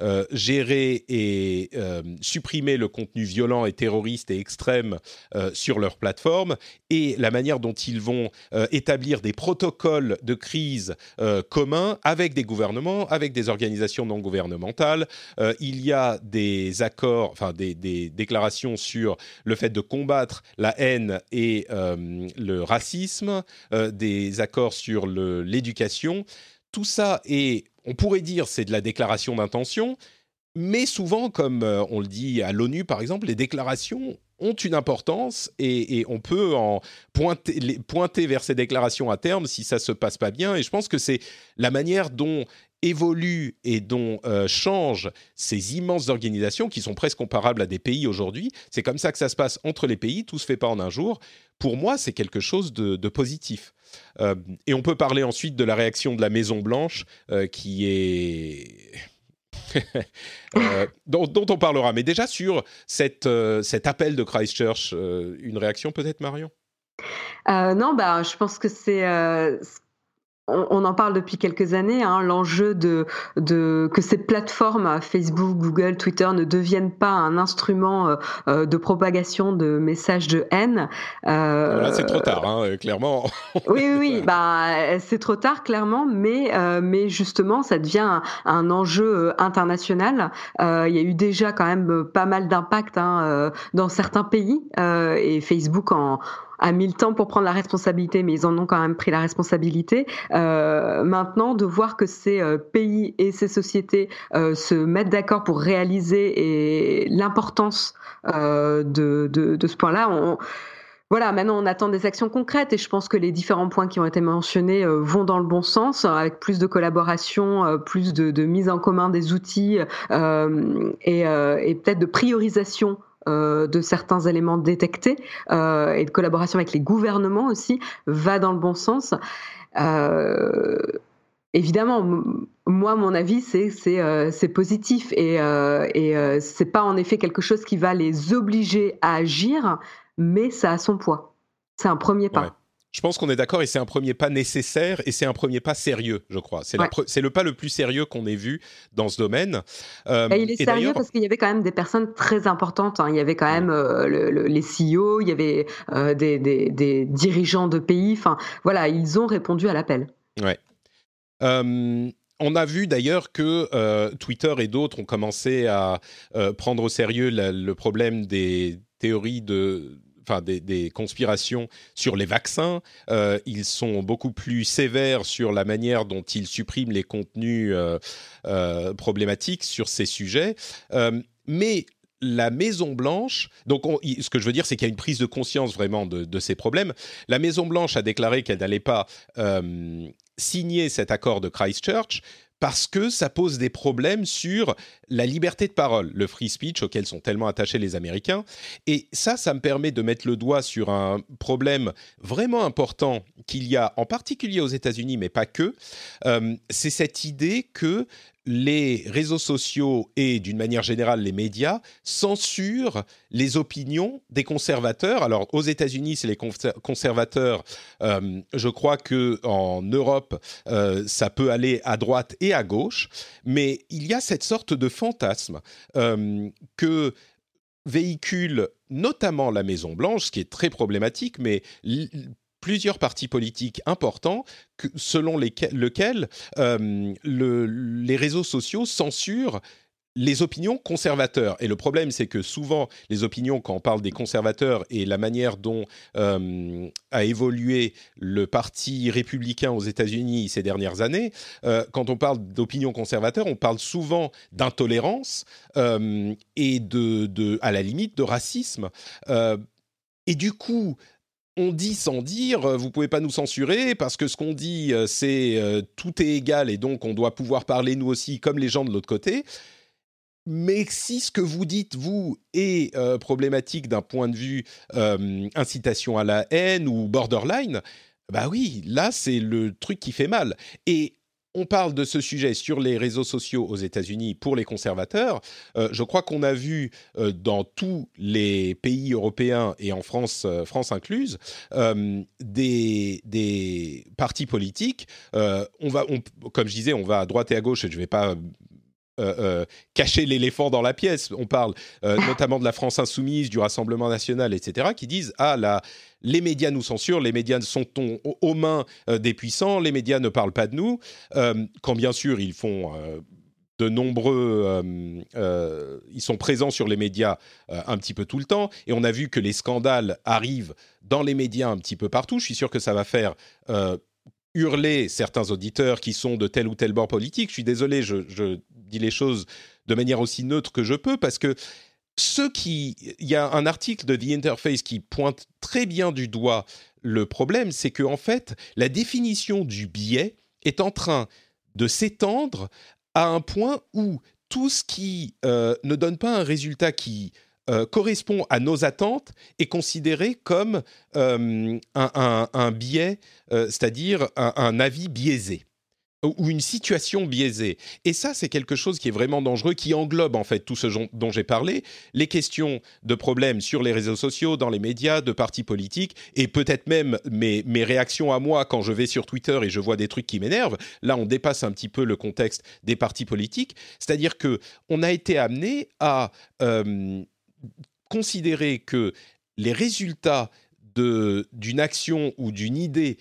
Euh, gérer et euh, supprimer le contenu violent et terroriste et extrême euh, sur leur plateforme et la manière dont ils vont euh, établir des protocoles de crise euh, communs avec des gouvernements, avec des organisations non gouvernementales. Il y a des accords, enfin des, déclarations sur le fait de combattre la haine et le racisme, des accords sur l'éducation. Tout ça est on pourrait dire c'est de la déclaration d'intention, mais souvent, comme euh, on le dit à l'ONU par exemple, les déclarations ont une importance et, on peut en pointer, vers ces déclarations à terme si ça se passe pas bien. Et je pense que c'est la manière dont évoluent et dont euh, changent ces immenses organisations qui sont presque comparables à des pays aujourd'hui. C'est comme ça que ça se passe entre les pays, tout se fait pas en un jour. Pour moi, c'est quelque chose de positif. Euh, et on peut parler ensuite de la réaction de la Maison Blanche, euh, qui est euh, dont, on parlera. Mais déjà sur cet appel de Christchurch, une réaction peut-être, Marion? Non, bah, je pense que c'est on, en parle depuis quelques années, hein, l'enjeu de, de, que ces plateformes, Facebook, Google, Twitter, ne deviennent pas un instrument euh, euh de propagation de messages de haine. Euh, Là, c'est trop tard, hein, clairement. oui, oui, oui bah, c'est trop tard, clairement, mais, euh, mais justement, ça devient un, un enjeu international. Euh, il y a eu déjà quand même pas mal d'impact hein, dans certains pays, et Facebook en a mis le temps pour prendre la responsabilité, mais ils en ont quand même pris la responsabilité. Euh, maintenant, de voir que ces euh, pays et ces sociétés euh, se mettent d'accord pour réaliser l'importance de, ce point-là, voilà, maintenant on attend des actions concrètes et je pense que les différents points qui ont été mentionnés vont dans le bon sens, avec plus de collaboration, plus de, mise en commun des outils et, peut-être de priorisation de certains éléments détectés euh, et de collaboration avec les gouvernements aussi va dans le bon sens. Euh, évidemment, moi, mon avis, c'est c'est euh, positif et, euh, et euh, c'est pas en effet quelque chose qui va les obliger à agir, mais ça a son poids. C'est un premier pas. Je pense qu'on est d'accord et c'est un premier pas nécessaire et c'est un premier pas sérieux, je crois. C'est ouais. le pas le plus sérieux qu'on ait vu dans ce domaine. Euh, et il est sérieux parce qu'il y avait quand même des personnes très importantes. Hein. Il y avait quand même euh, le, le, les CEO, il y avait euh, des, des, des, dirigeants de pays. Enfin, voilà, ils ont répondu à l'appel. Ouais. On a vu d'ailleurs que euh, Twitter et d'autres ont commencé à euh, prendre au sérieux la, le problème des théories de enfin des, conspirations sur les vaccins. Euh, ils sont beaucoup plus sévères sur la manière dont ils suppriment les contenus euh, euh, problématiques sur ces sujets. Mais la Maison Blanche, donc on, ce que je veux dire, c'est qu'il y a une prise de conscience vraiment de, ces problèmes. La Maison Blanche a déclaré qu'elle n'allait pas signer cet accord de Christchurch, parce que ça pose des problèmes sur la liberté de parole, le free speech auquel sont tellement attachés les Américains. Et ça, ça me permet de mettre le doigt sur un problème vraiment important qu'il y a en particulier aux États-Unis, mais pas que. Euh, c'est cette idée que les réseaux sociaux et d'une manière générale les médias censurent les opinions des conservateurs. Alors aux États-Unis, c'est les conservateurs. Euh, je crois que en Europe, euh, ça peut aller à droite et à gauche, mais il y a cette sorte de fantasme euh, que véhicule notamment la Maison Blanche, ce qui est très problématique, mais plusieurs partis politiques importants selon lesquels, les réseaux sociaux censurent les opinions conservateurs. Et le problème, c'est que souvent, les opinions, quand on parle des conservateurs et la manière dont euh, a évolué le parti républicain aux États-Unis ces dernières années, euh, quand on parle d'opinions conservateurs, on parle souvent d'intolérance euh, et de, à la limite, de racisme. et du coup, on dit sans dire, vous pouvez pas nous censurer parce que ce qu'on dit, c'est tout est égal et donc on doit pouvoir parler nous aussi comme les gens de l'autre côté. Mais si ce que vous dites, vous, est euh, problématique d'un point de vue euh, incitation à la haine ou borderline, bah oui, là, c'est le truc qui fait mal. Et on parle de ce sujet sur les réseaux sociaux aux États-Unis pour les conservateurs. Euh, je crois qu'on a vu dans tous les pays européens et en France, France incluse, des, des, partis politiques. on va, comme je disais, on va à droite et à gauche. Et je ne vais pas euh, euh, cacher l'éléphant dans la pièce. On parle euh, notamment de la France insoumise, du Rassemblement national, etc., qui disent ah là, les médias nous censurent, les médias sont aux mains des puissants, les médias ne parlent pas de nous, quand bien sûr ils font de nombreux, ils sont présents sur les médias un petit peu tout le temps, et on a vu que les scandales arrivent dans les médias un petit peu partout. Je suis sûr que ça va faire hurler certains auditeurs qui sont de tel ou tel bord politique. Je suis désolé, je, dis les choses de manière aussi neutre que je peux parce que ceux qui, il y a un article de The Interface qui pointe très bien du doigt le problème, c'est que en fait, la définition du biais est en train de s'étendre à un point où tout ce qui euh, ne donne pas un résultat qui euh, correspond à nos attentes est considéré comme euh, un, biais, c'est-à-dire un, avis biaisé ou une situation biaisée. Et ça, c'est quelque chose qui est vraiment dangereux, qui englobe en fait tout ce dont j'ai parlé, les questions de problèmes sur les réseaux sociaux, dans les médias, de partis politiques, et peut-être même mes, réactions à moi quand je vais sur Twitter et je vois des trucs qui m'énervent. Là, on dépasse un petit peu le contexte des partis politiques, c'est-à-dire que on a été amené à considérer que les résultats d'une action ou d'une idée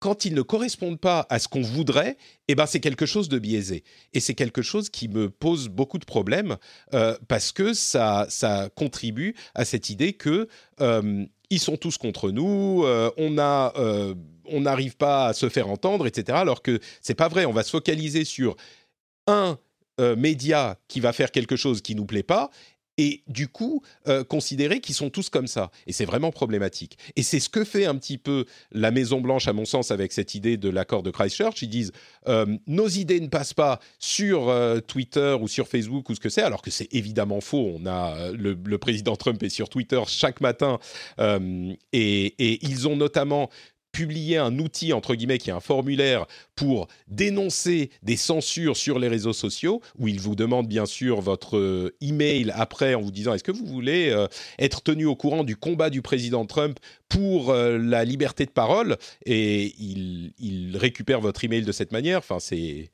quand ils ne correspondent pas à ce qu'on voudrait, eh ben c'est quelque chose de biaisé. Et c'est quelque chose qui me pose beaucoup de problèmes euh, parce que ça, contribue à cette idée que euh, ils sont tous contre nous, euh, on n'arrive pas à se faire entendre, etc. Alors que c'est pas vrai. On va se focaliser sur un média qui va faire quelque chose qui nous plaît pas et du coup euh, considérer qu'ils sont tous comme ça. Et c'est vraiment problématique. Et c'est ce que fait un petit peu la Maison Blanche, à mon sens, avec cette idée de l'accord de Christchurch. Ils disent euh, nos idées ne passent pas sur euh, Twitter ou sur Facebook ou ce que c'est, alors que c'est évidemment faux. On a le, président Trump est sur Twitter chaque matin et, et, ils ont notamment publier un outil, entre guillemets, qui est un formulaire pour dénoncer des censures sur les réseaux sociaux, où il vous demande bien sûr votre euh, email après en vous disant est-ce que vous voulez euh, être tenu au courant du combat du président Trump pour euh, la liberté de parole, et il, il, récupère votre email de cette manière. Enfin, c'est...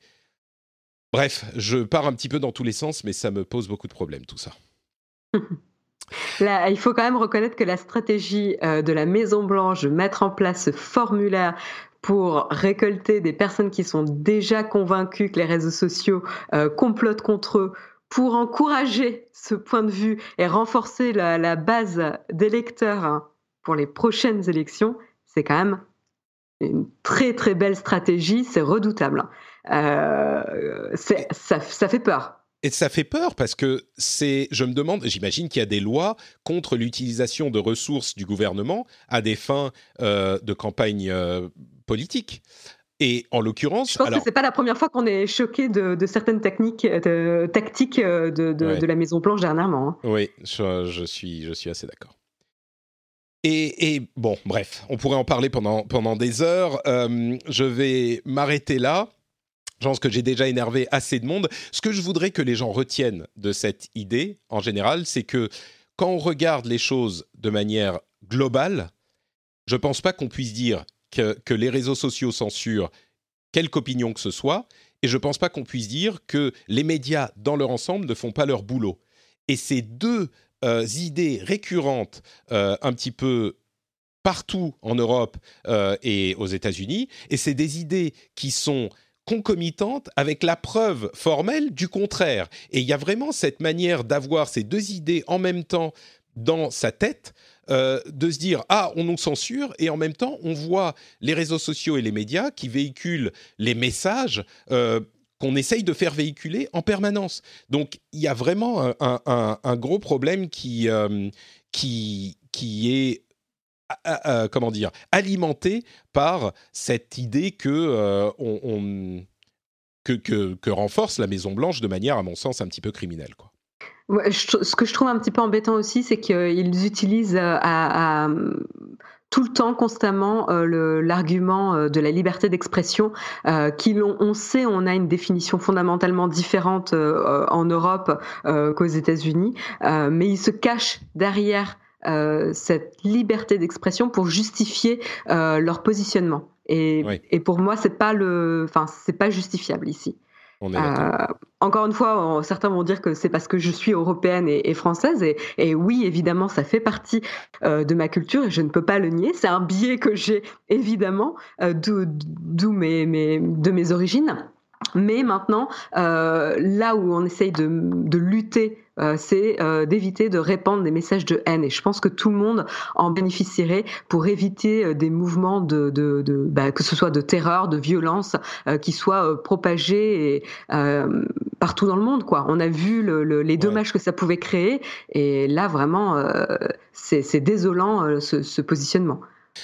Bref, je pars un petit peu dans tous les sens, mais ça me pose beaucoup de problèmes, tout ça. Il faut quand même reconnaître que la stratégie euh, de la Maison Blanche de mettre en place ce formulaire pour récolter des personnes qui sont déjà convaincues que les réseaux sociaux euh, complotent contre eux, pour encourager ce point de vue et renforcer la, base d'électeurs hein, pour les prochaines élections, c'est quand même une très très belle stratégie, c'est redoutable. Hein. Euh, ça fait peur. Et ça fait peur parce que c'est, je me demande, j'imagine qu'il y a des lois contre l'utilisation de ressources du gouvernement à des fins euh, de campagne euh, politique. Et en l'occurrence, je pense que c'est pas la première fois qu'on est choqué de, certaines techniques, de, tactiques euh, de, la Maison Blanche dernièrement. Hein. Oui, je, suis, je suis assez d'accord. Et, et, bon, bref, on pourrait en parler pendant, pendant des heures. je vais m'arrêter là. Je pense que j'ai déjà énervé assez de monde. Ce que je voudrais que les gens retiennent de cette idée, en général, c'est que quand on regarde les choses de manière globale, je ne pense pas qu'on puisse dire que, les réseaux sociaux censurent quelque opinion que ce soit, et je ne pense pas qu'on puisse dire que les médias, dans leur ensemble, ne font pas leur boulot. Et ces deux euh, idées récurrentes, euh, un petit peu partout en Europe et aux États-Unis, et c'est des idées qui sont concomitantes avec la preuve formelle du contraire. Et il y a vraiment cette manière d'avoir ces deux idées en même temps dans sa tête euh, de se dire ah on nous censure et en même temps on voit les réseaux sociaux et les médias qui véhiculent les messages euh, qu'on essaye de faire véhiculer en permanence. Donc il y a vraiment un, gros problème qui, euh, qui, qui est comment dire alimenté par cette idée que on, que, que, renforce la Maison Blanche de manière, à mon sens, un petit peu criminelle. Quoi ce que je trouve un petit peu embêtant aussi, c'est qu'ils utilisent euh, tout le temps, constamment, euh, l'argument euh, de la liberté d'expression, qui on, sait, on a une définition fondamentalement différente en Europe qu'aux États-Unis, mais ils se cachent derrière cette liberté d'expression pour justifier leur positionnement. Et, et pour moi, c'est pas le, enfin, c'est pas justifiable ici. Euh, encore une fois, certains vont dire que c'est parce que je suis européenne et, française, et, oui, évidemment, ça fait partie euh, de ma culture et je ne peux pas le nier. C'est un biais que j'ai évidemment, euh, d'où mes, mes, de mes origines. Mais maintenant, euh, là où on essaye de, de lutter, euh, c'est euh, d'éviter de répandre des messages de haine. Et je pense que tout le monde en bénéficierait pour éviter euh, des mouvements de, de, de bah, que ce soit de terreur, de violence, euh, qui soient propagés et, partout dans le monde. Quoi. On a vu le, le, les dommages que ça pouvait créer. Et là, vraiment, c'est désolant ce, ce positionnement.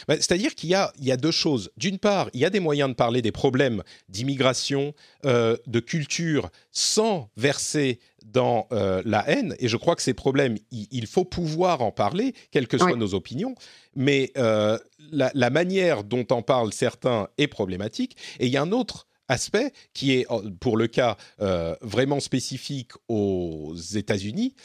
Bah, c'est-à-dire qu'il y a, il y a deux choses. D'une part, il y a des moyens de parler des problèmes d'immigration, euh, de culture, sans verser dans euh, la haine. Et je crois que ces problèmes, il, faut pouvoir en parler, quelles que soient nos opinions. Mais euh, la, la, manière dont en parlent certains est problématique. Et il y a un autre aspect qui est pour le cas vraiment spécifique aux États-Unis,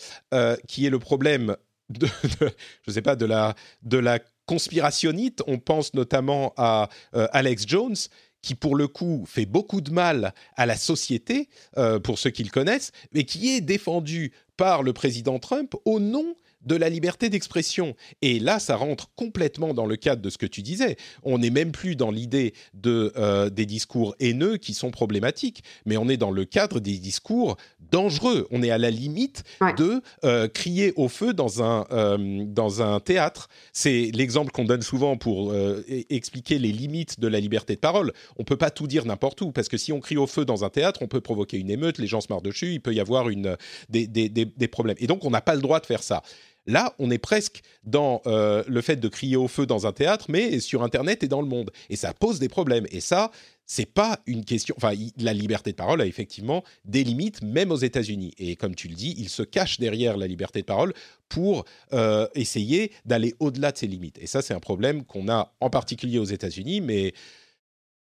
qui est le problème de, de je sais pas de la de la conspirationnite. On pense notamment à euh, Alex Jones, qui pour le coup fait beaucoup de mal à la société, euh, pour ceux qui le connaissent, mais qui est défendu par le président Trump au nom de la liberté d'expression. Et là, ça rentre complètement dans le cadre de ce que tu disais. On n'est même plus dans l'idée de, euh, des discours haineux qui sont problématiques, mais on est dans le cadre des discours dangereux. On est à la limite de euh, crier au feu dans un, euh, dans un théâtre. C'est l'exemple qu'on donne souvent pour e-, expliquer les limites de la liberté de parole. On peut pas tout dire n'importe où, parce que si on crie au feu dans un théâtre, on peut provoquer une émeute, les gens se marrent dessus, il peut y avoir une, des, des, des, des problèmes. Et donc, on n'a pas le droit de faire ça. Là, on est presque dans euh, le fait de crier au feu dans un théâtre, mais sur Internet et dans le monde. Et ça pose des problèmes. Et ça, c'est pas une question. Enfin, la liberté de parole a effectivement des limites, même aux États-Unis. Et comme tu le dis, il se cache derrière la liberté de parole pour euh, essayer d'aller au-delà de ces limites. Et ça, c'est un problème qu'on a en particulier aux États-Unis, mais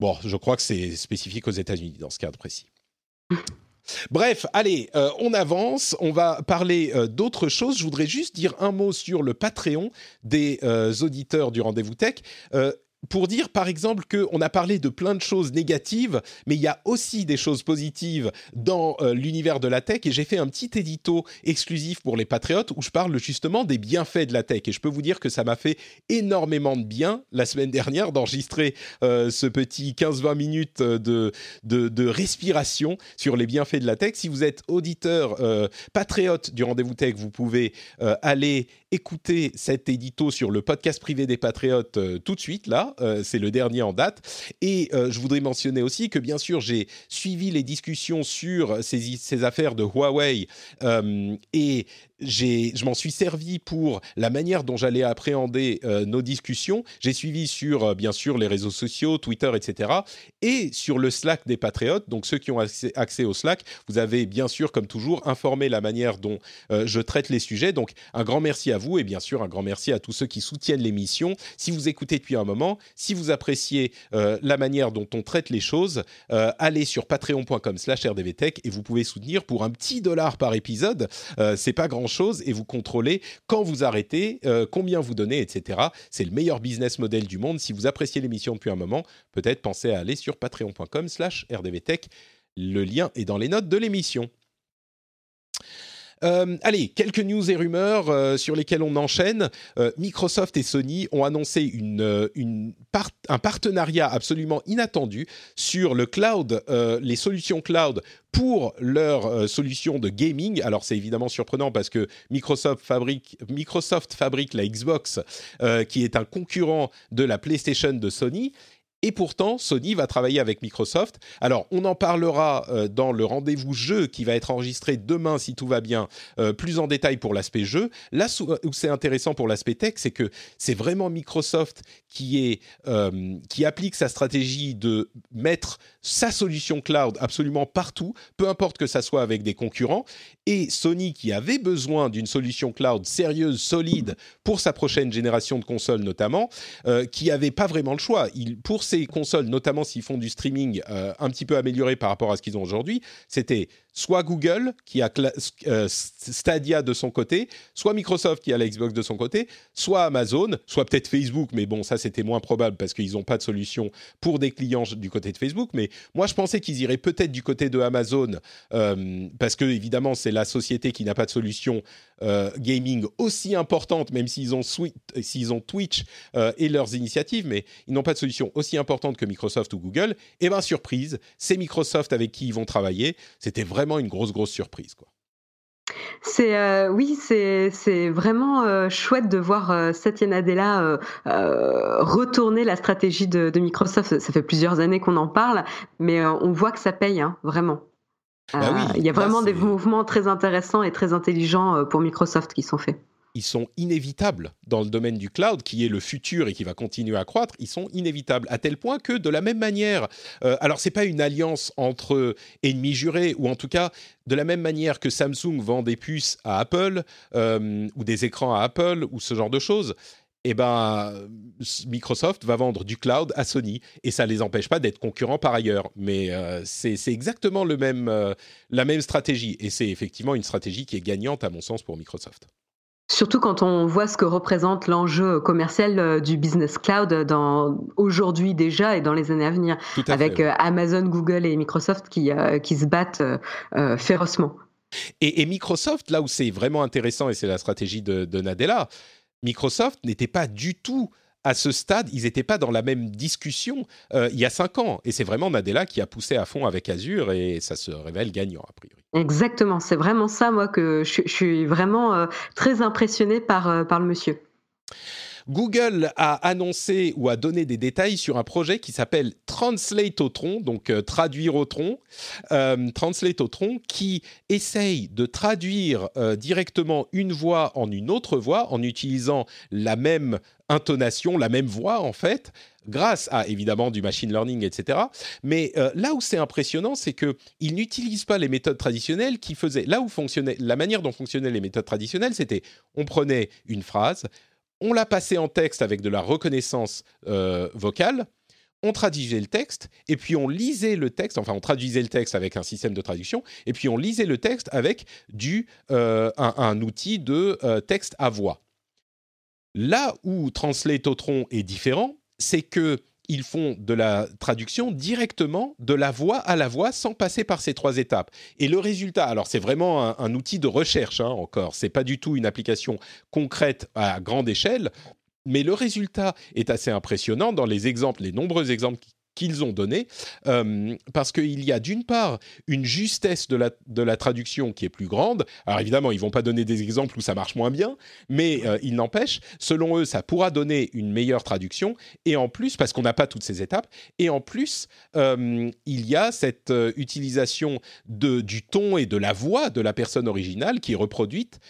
bon, je crois que c'est spécifique aux États-Unis dans ce cadre précis. Bref, allez, euh, on avance, on va parler euh, d'autres choses. Je voudrais juste dire un mot sur le Patreon des euh, auditeurs du rendez-vous tech pour dire par exemple qu'on a parlé de plein de choses négatives, mais il y a aussi des choses positives dans euh, l'univers de la tech. Et j'ai fait un petit édito exclusif pour les patriotes où je parle justement des bienfaits de la tech. Et je peux vous dire que ça m'a fait énormément de bien la semaine dernière d'enregistrer euh, ce petit 15-20 minutes de, de, respiration sur les bienfaits de la tech. Si vous êtes auditeur euh, patriote du rendez-vous tech, vous pouvez aller écouter cet édito sur le podcast privé des patriotes tout de suite là euh, c'est le dernier en date. Et euh, je voudrais mentionner aussi que bien sûr, j'ai suivi les discussions sur ces, ces affaires de Huawei euh, et je m'en suis servi pour la manière dont j'allais appréhender euh, nos discussions. J'ai suivi sur, euh, bien sûr, les réseaux sociaux, Twitter, etc. Et sur le Slack des Patriotes. Donc, ceux qui ont accès, au Slack, vous avez, bien sûr, comme toujours, informé la manière dont euh, je traite les sujets. Donc, un grand merci à vous et bien sûr, un grand merci à tous ceux qui soutiennent l'émission. Si vous écoutez depuis un moment, si vous appréciez la manière dont on traite les choses, allez sur patreon.com slash rdvtech et vous pouvez soutenir pour un petit dollar par épisode. C'est pas grand chose et vous contrôlez quand vous arrêtez, euh, combien vous donnez, etc. C'est le meilleur business model du monde. Si vous appréciez l'émission depuis un moment, peut-être pensez à aller sur patreon.com slash rdvtech. Le lien est dans les notes de l'émission. Euh, allez, quelques news et rumeurs euh, sur lesquelles on enchaîne. Euh, Microsoft et Sony ont annoncé un partenariat absolument inattendu sur le cloud, les solutions cloud pour leurs solutions de gaming. Alors c'est évidemment surprenant parce que Microsoft fabrique, Microsoft fabrique la Xbox, qui est un concurrent de la PlayStation de Sony. Et pourtant, Sony va travailler avec Microsoft. Alors, on en parlera euh, dans le rendez-vous jeu qui va être enregistré demain, si tout va bien, euh, plus en détail pour l'aspect jeu. Là où c'est intéressant pour l'aspect tech, c'est que c'est vraiment Microsoft qui, est, euh, qui applique sa stratégie de mettre sa solution cloud absolument partout, peu importe que ça soit avec des concurrents. Et Sony, qui avait besoin d'une solution cloud sérieuse, solide, pour sa prochaine génération de consoles notamment, qui n'avait pas vraiment le choix. Ces consoles, notamment s'ils font du streaming euh, un petit peu amélioré par rapport à ce qu'ils ont aujourd'hui, c'était soit Google qui a euh, Stadia de son côté, soit Microsoft qui a la Xbox de son côté, soit Amazon, soit peut-être Facebook, mais bon, ça c'était moins probable parce qu'ils n'ont pas de solution pour des clients du côté de Facebook. Mais moi, je pensais qu'ils iraient peut-être du côté de Amazon euh, parce que évidemment, c'est la société qui n'a pas de solution euh, gaming aussi importante, même s'ils ont, ont Twitch et leurs initiatives, mais ils n'ont pas de solution aussi importante que Microsoft ou Google. Et bien, surprise, c'est Microsoft avec qui ils vont travailler. C'était vraiment une grosse, grosse surprise. Quoi. C'est euh, oui, c'est c'est vraiment euh, chouette de voir euh, Satya Nadella retourner la stratégie de, Microsoft. Ça fait plusieurs années qu'on en parle, mais on voit que ça paye hein, vraiment. Bah il y a vraiment des mouvements très intéressants et très intelligents pour Microsoft qui sont faits ils sont inévitables dans le domaine du cloud, qui est le futur et qui va continuer à croître. Ils sont inévitables à tel point que de la même manière, euh, alors c'est pas une alliance entre ennemis jurés, ou en tout cas de la même manière que Samsung vend des puces à Apple euh, ou des écrans à Apple ou ce genre de choses. Eh ben, Microsoft va vendre du cloud à Sony et ça les empêche pas d'être concurrents par ailleurs. Mais euh, c'est exactement le même, euh, la même stratégie et c'est effectivement une stratégie qui est gagnante à mon sens pour Microsoft. Surtout quand on voit ce que représente l'enjeu commercial euh, du business cloud dans aujourd'hui déjà et dans les années à venir, avec euh, Amazon, Google et Microsoft qui, euh, qui se battent férocement. Et, Microsoft, là où c'est vraiment intéressant, et c'est la stratégie de, de Nadella, Microsoft n'était pas du tout à ce stade, ils n'étaient pas dans la même discussion euh, il y a cinq ans. Et c'est vraiment Nadella qui a poussé à fond avec Azure et ça se révèle gagnant, a priori. Exactement, c'est vraiment ça, moi, que je, suis vraiment euh, très impressionné par, euh, par le monsieur. Google a annoncé ou a donné des détails sur un projet qui s'appelle Translate au tronc, donc euh, traduire au tronc, euh, Translate qui essaye de traduire euh, directement une voix en une autre voix en utilisant la même intonation, la même voix en fait, grâce à évidemment du machine learning, etc. Mais là où c'est impressionnant, c'est que il n'utilise pas les méthodes traditionnelles qui faisaient. Là où fonctionnait la manière dont fonctionnaient les méthodes traditionnelles, c'était on prenait une phrase, on l'a passé en texte avec de la reconnaissance euh, vocale, on traduisait le texte, et puis on lisait le texte, enfin on traduisait le texte avec un système de traduction, et puis on lisait le texte avec du, euh, un, outil de euh, texte à voix. Là où Translate est différent, c'est que ils font de la traduction directement de la voix à la voix sans passer par ces trois étapes. Et le résultat, alors c'est vraiment un, outil de recherche hein, encore, c'est pas du tout une application concrète à grande échelle, mais le résultat est assez impressionnant dans les exemples, les nombreux exemples qu'ils ont donné, euh, parce qu'il y a d'une part une justesse de la, de la traduction qui est plus grande. Alors évidemment, ils vont pas donner des exemples où ça marche moins bien, mais euh, il n'empêche, selon eux, ça pourra donner une meilleure traduction. Et en plus, parce qu'on n'a pas toutes ces étapes, et en plus, euh, il y a cette utilisation de, du ton et de la voix de la personne originale qui est reproduite,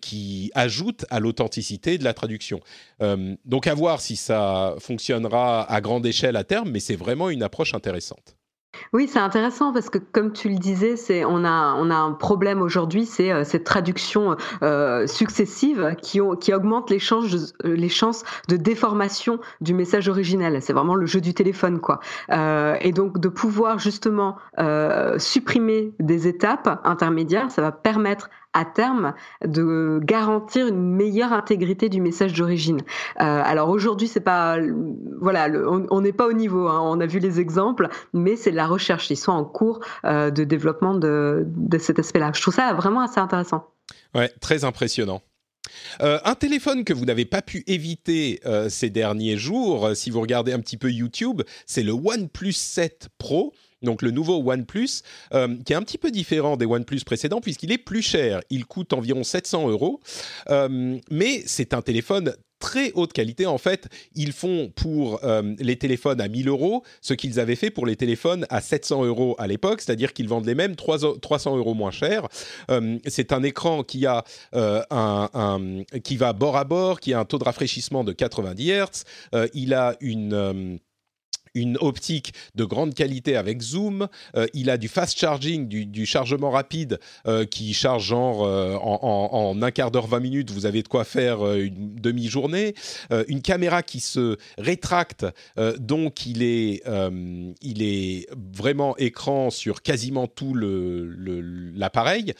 qui ajoute à l'authenticité de la traduction. donc à voir si ça fonctionnera à grande échelle à terme, mais c'est vraiment une approche intéressante. Oui, c'est intéressant parce que comme tu le disais, c'est on a un problème aujourd'hui, c'est euh, cette traduction euh, successive qui augmente les chances les chances de déformation du message original. C'est vraiment le jeu du téléphone quoi. Euh, et donc de pouvoir justement supprimer des étapes intermédiaires, ça va permettre à terme de garantir une meilleure intégrité du message d'origine. Euh, alors aujourd'hui, c'est pas, voilà, on n'est pas au niveau. Hein, on a vu les exemples, mais c'est de la recherche. Ils sont en cours euh, de développement de, cet aspect-là. Je trouve ça vraiment assez intéressant. Ouais, très impressionnant. Euh, un téléphone que vous n'avez pas pu éviter ces derniers jours, si vous regardez un petit peu YouTube, c'est le OnePlus 7 Pro. Donc le nouveau OnePlus, qui est un petit peu différent des OnePlus précédents puisqu'il est plus cher. Il coûte environ 700 euros, mais c'est un téléphone très haute qualité. En fait, ils font pour euh, les téléphones à 1000 euros ce qu'ils avaient fait pour les téléphones à 700 euros à l'époque, c'est-à-dire qu'ils vendent les mêmes 300 euros moins cher. Euh, c'est un écran qui a euh, qui va bord à bord, qui a un taux de rafraîchissement de 90 Hz. il a une une optique de grande qualité avec zoom. Euh, il a du fast charging, du, chargement rapide euh, qui charge genre euh, en, un quart d'heure, 20 minutes, vous avez de quoi faire une demi-journée. une caméra qui se rétracte, donc il est, il est vraiment écran sur quasiment tout l'appareil. Le,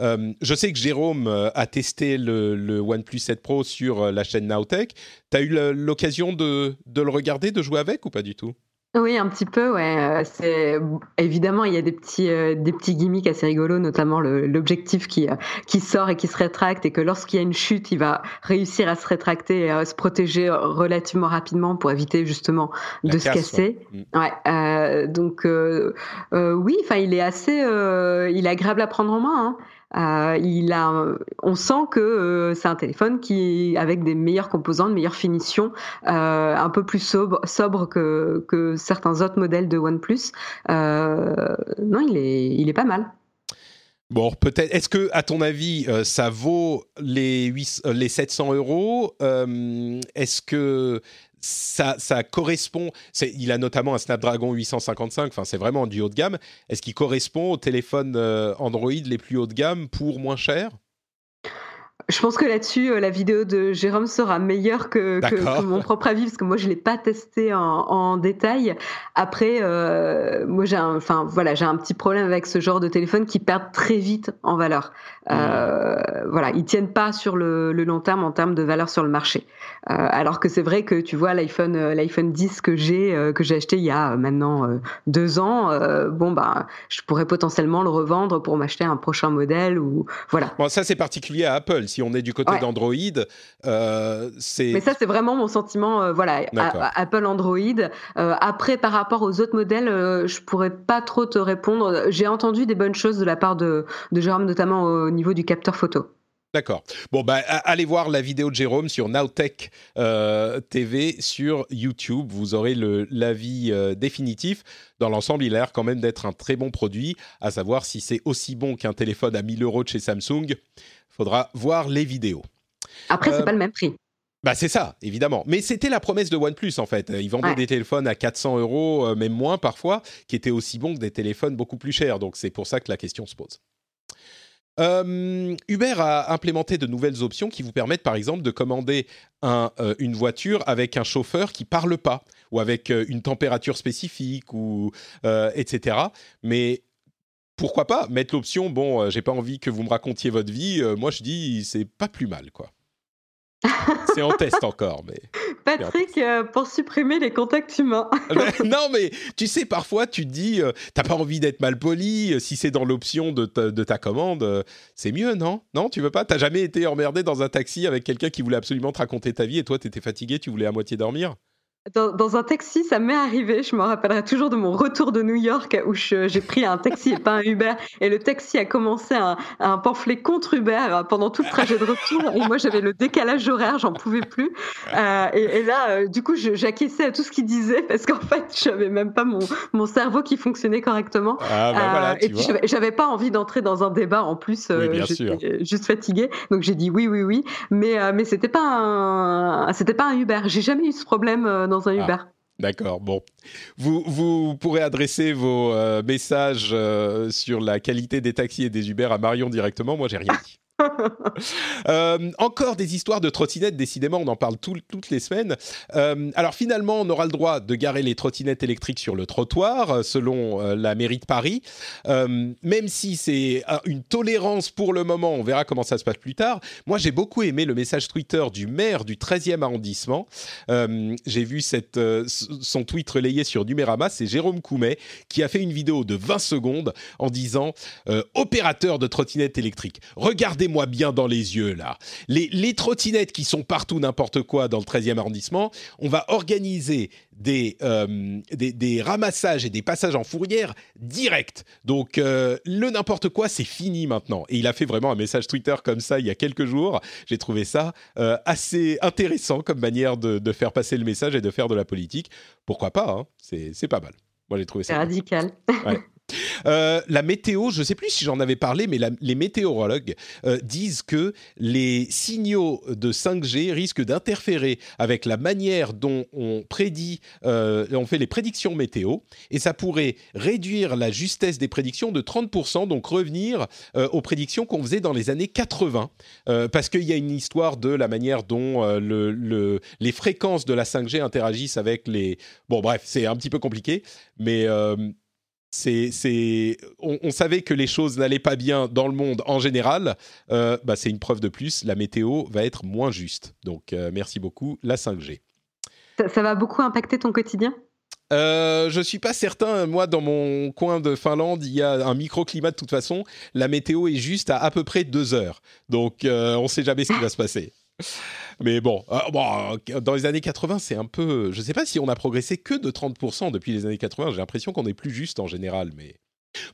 je sais que Jérôme a testé le, OnePlus 7 Pro sur la chaîne Nowtech. Tu as eu l'occasion de, le regarder, de jouer avec ou pas du tout? Oui, un petit peu, ouais. Euh, c'est évidemment il y a des petits euh, des petits gimmicks assez rigolos, notamment l'objectif qui euh, qui sort et qui se rétracte et que lorsqu'il y a une chute, il va réussir à se rétracter et à se protéger relativement rapidement pour éviter justement de se casser. Ouais. Mm. donc oui, enfin il est assez il est agréable à prendre en main. Hein. Euh, il a, on sent que euh, c'est un téléphone qui, avec des meilleurs composants, de meilleures finitions, euh, un peu plus sobre, sobre que, que, certains autres modèles de OnePlus. non, il est, il est pas mal. Bon, peut-être. Est-ce que, à ton avis, ça vaut les, 8, les 700 euros? Est-ce que ça, ça correspond. Il a notamment un Snapdragon 855. Enfin, c'est vraiment du haut de gamme. Est-ce qu'il correspond aux téléphones euh, Android les plus haut de gamme pour moins cher? Je pense que là-dessus, euh, la vidéo de Jérôme sera meilleure que, mon propre avis, parce que moi, je l'ai pas testé en, détail. Après, euh, moi, j'ai un, enfin, voilà, j'ai un petit problème avec ce genre de téléphone qui perd très vite en valeur. Euh, voilà, ils tiennent pas sur le, long terme en termes de valeur sur le marché. alors que c'est vrai que tu vois l'iPhone, l'iPhone 10 que j'ai, que j'ai acheté il y a maintenant deux ans, bon bah, je pourrais potentiellement le revendre pour m'acheter un prochain modèle ou voilà. Bon, ça c'est particulier à Apple si on est du côté d'Android, euh, c'est. Mais ça, c'est vraiment mon sentiment. Euh, voilà, Apple Android. Euh, après, par rapport aux autres modèles, je pourrais pas trop te répondre. J'ai entendu des bonnes choses de la part de, de Jérôme, notamment au niveau du capteur photo. D'accord. Bon, bah, allez voir la vidéo de Jérôme sur Nowtech TV sur YouTube. Vous aurez l'avis définitif. Dans l'ensemble, il a l'air quand même d'être un très bon produit. À savoir si c'est aussi bon qu'un téléphone à 1000 euros de chez Samsung faudra voir les vidéos. Après, c'est euh, pas le même prix. Bah c'est ça, évidemment. Mais c'était la promesse de OnePlus en fait. Ils vendaient des téléphones à 400 euros, euh, même moins parfois, qui étaient aussi bons que des téléphones beaucoup plus chers. Donc c'est pour ça que la question se pose. Euh, Uber a implémenté de nouvelles options qui vous permettent par exemple de commander un, une voiture avec un chauffeur qui parle pas ou avec une température spécifique ou etc. Mais pourquoi pas mettre l'option bon euh, j'ai pas envie que vous me racontiez votre vie euh, moi je dis c'est pas plus mal quoi. C'est en test encore mais Patrick euh, pour supprimer les contacts humains. Non mais tu sais parfois tu te dis t'as pas envie d'être mal poli si c'est dans l'option de, de, ta commande c'est mieux non? Non tu veux pas? T'as jamais été emmerdé dans un taxi avec quelqu'un qui voulait absolument te raconter ta vie et toi t'étais fatigué tu voulais à moitié dormir? Dans, un taxi, ça m'est arrivé. Je me rappellerai toujours de mon retour de New York où j'ai pris un taxi et pas un Uber. Et le taxi a commencé un, un pamphlet contre Uber pendant tout le trajet de retour. Et moi, j'avais le décalage horaire, j'en pouvais plus. Euh, et, là, euh, du coup, j'acquiesçais à tout ce qu'il disait parce qu'en fait, j'avais même pas mon, mon cerveau qui fonctionnait correctement. Ah, bah voilà, euh, et puis, j'avais pas envie d'entrer dans un débat en plus. Oui, j'étais juste fatiguée. Donc, j'ai dit oui, oui, oui. Mais, mais c'était pas un, pas un Uber. J'ai jamais eu ce problème dans un ah, Uber. D'accord, bon. Vous, vous pourrez adresser vos euh, messages euh, sur la qualité des taxis et des Uber à Marion directement. Moi, j'ai rien dit. Euh, encore des histoires de trottinettes, décidément, on en parle toutes les semaines. Euh, alors finalement, on aura le droit de garer les trottinettes électriques sur le trottoir, euh, selon la mairie de Paris. même si c'est une tolérance pour le moment, on verra comment ça se passe plus tard. Moi, j'ai beaucoup aimé le message Twitter du maire du 13e arrondissement. j'ai vu son tweet relayé sur Numérama, c'est Jérôme Coumet, qui a fait une vidéo de 20 secondes en disant « Opérateur de trottinettes électriques, regardez regardez-moi bien dans les yeux là. Les, les trottinettes qui sont partout n'importe quoi dans le 13e arrondissement, on va organiser des, euh, des, des, ramassages et des passages en fourrière direct. Donc euh, le n'importe quoi, c'est fini maintenant. Et il a fait vraiment un message Twitter comme ça il y a quelques jours. J'ai trouvé ça euh, assez intéressant comme manière de, de, faire passer le message et de faire de la politique. Pourquoi pas hein C'est pas mal. Moi, j'ai trouvé ça. radical. Ouais. Euh, la météo, je ne sais plus si j'en avais parlé, mais les météorologues euh, disent que les signaux de 5G risquent d'interférer avec la manière dont on prédit, euh, on fait les prédictions météo, et ça pourrait réduire la justesse des prédictions de 30%, donc revenir aux prédictions qu'on faisait dans les années 80, euh, parce qu'il y a une histoire de la manière dont le, le, les fréquences de la 5G interagissent avec les... Bon bref, c'est un petit peu compliqué, mais c'est, on, on, savait que les choses n'allaient pas bien dans le monde en général. Euh, bah, c'est une preuve de plus. La météo va être moins juste. Donc, euh, merci beaucoup, la 5G. Ça, ça va beaucoup impacter ton quotidien? Euh, je suis pas certain. Moi, dans mon coin de Finlande, il y a un microclimat de toute façon. La météo est juste à à peu près deux heures. Donc, euh, on sait jamais ce qui va se passer. Mais bon, euh, bon, dans les années 80, c'est un peu. Je ne sais pas si on a progressé que de 30% depuis les années 80. J'ai l'impression qu'on est plus juste en général, mais.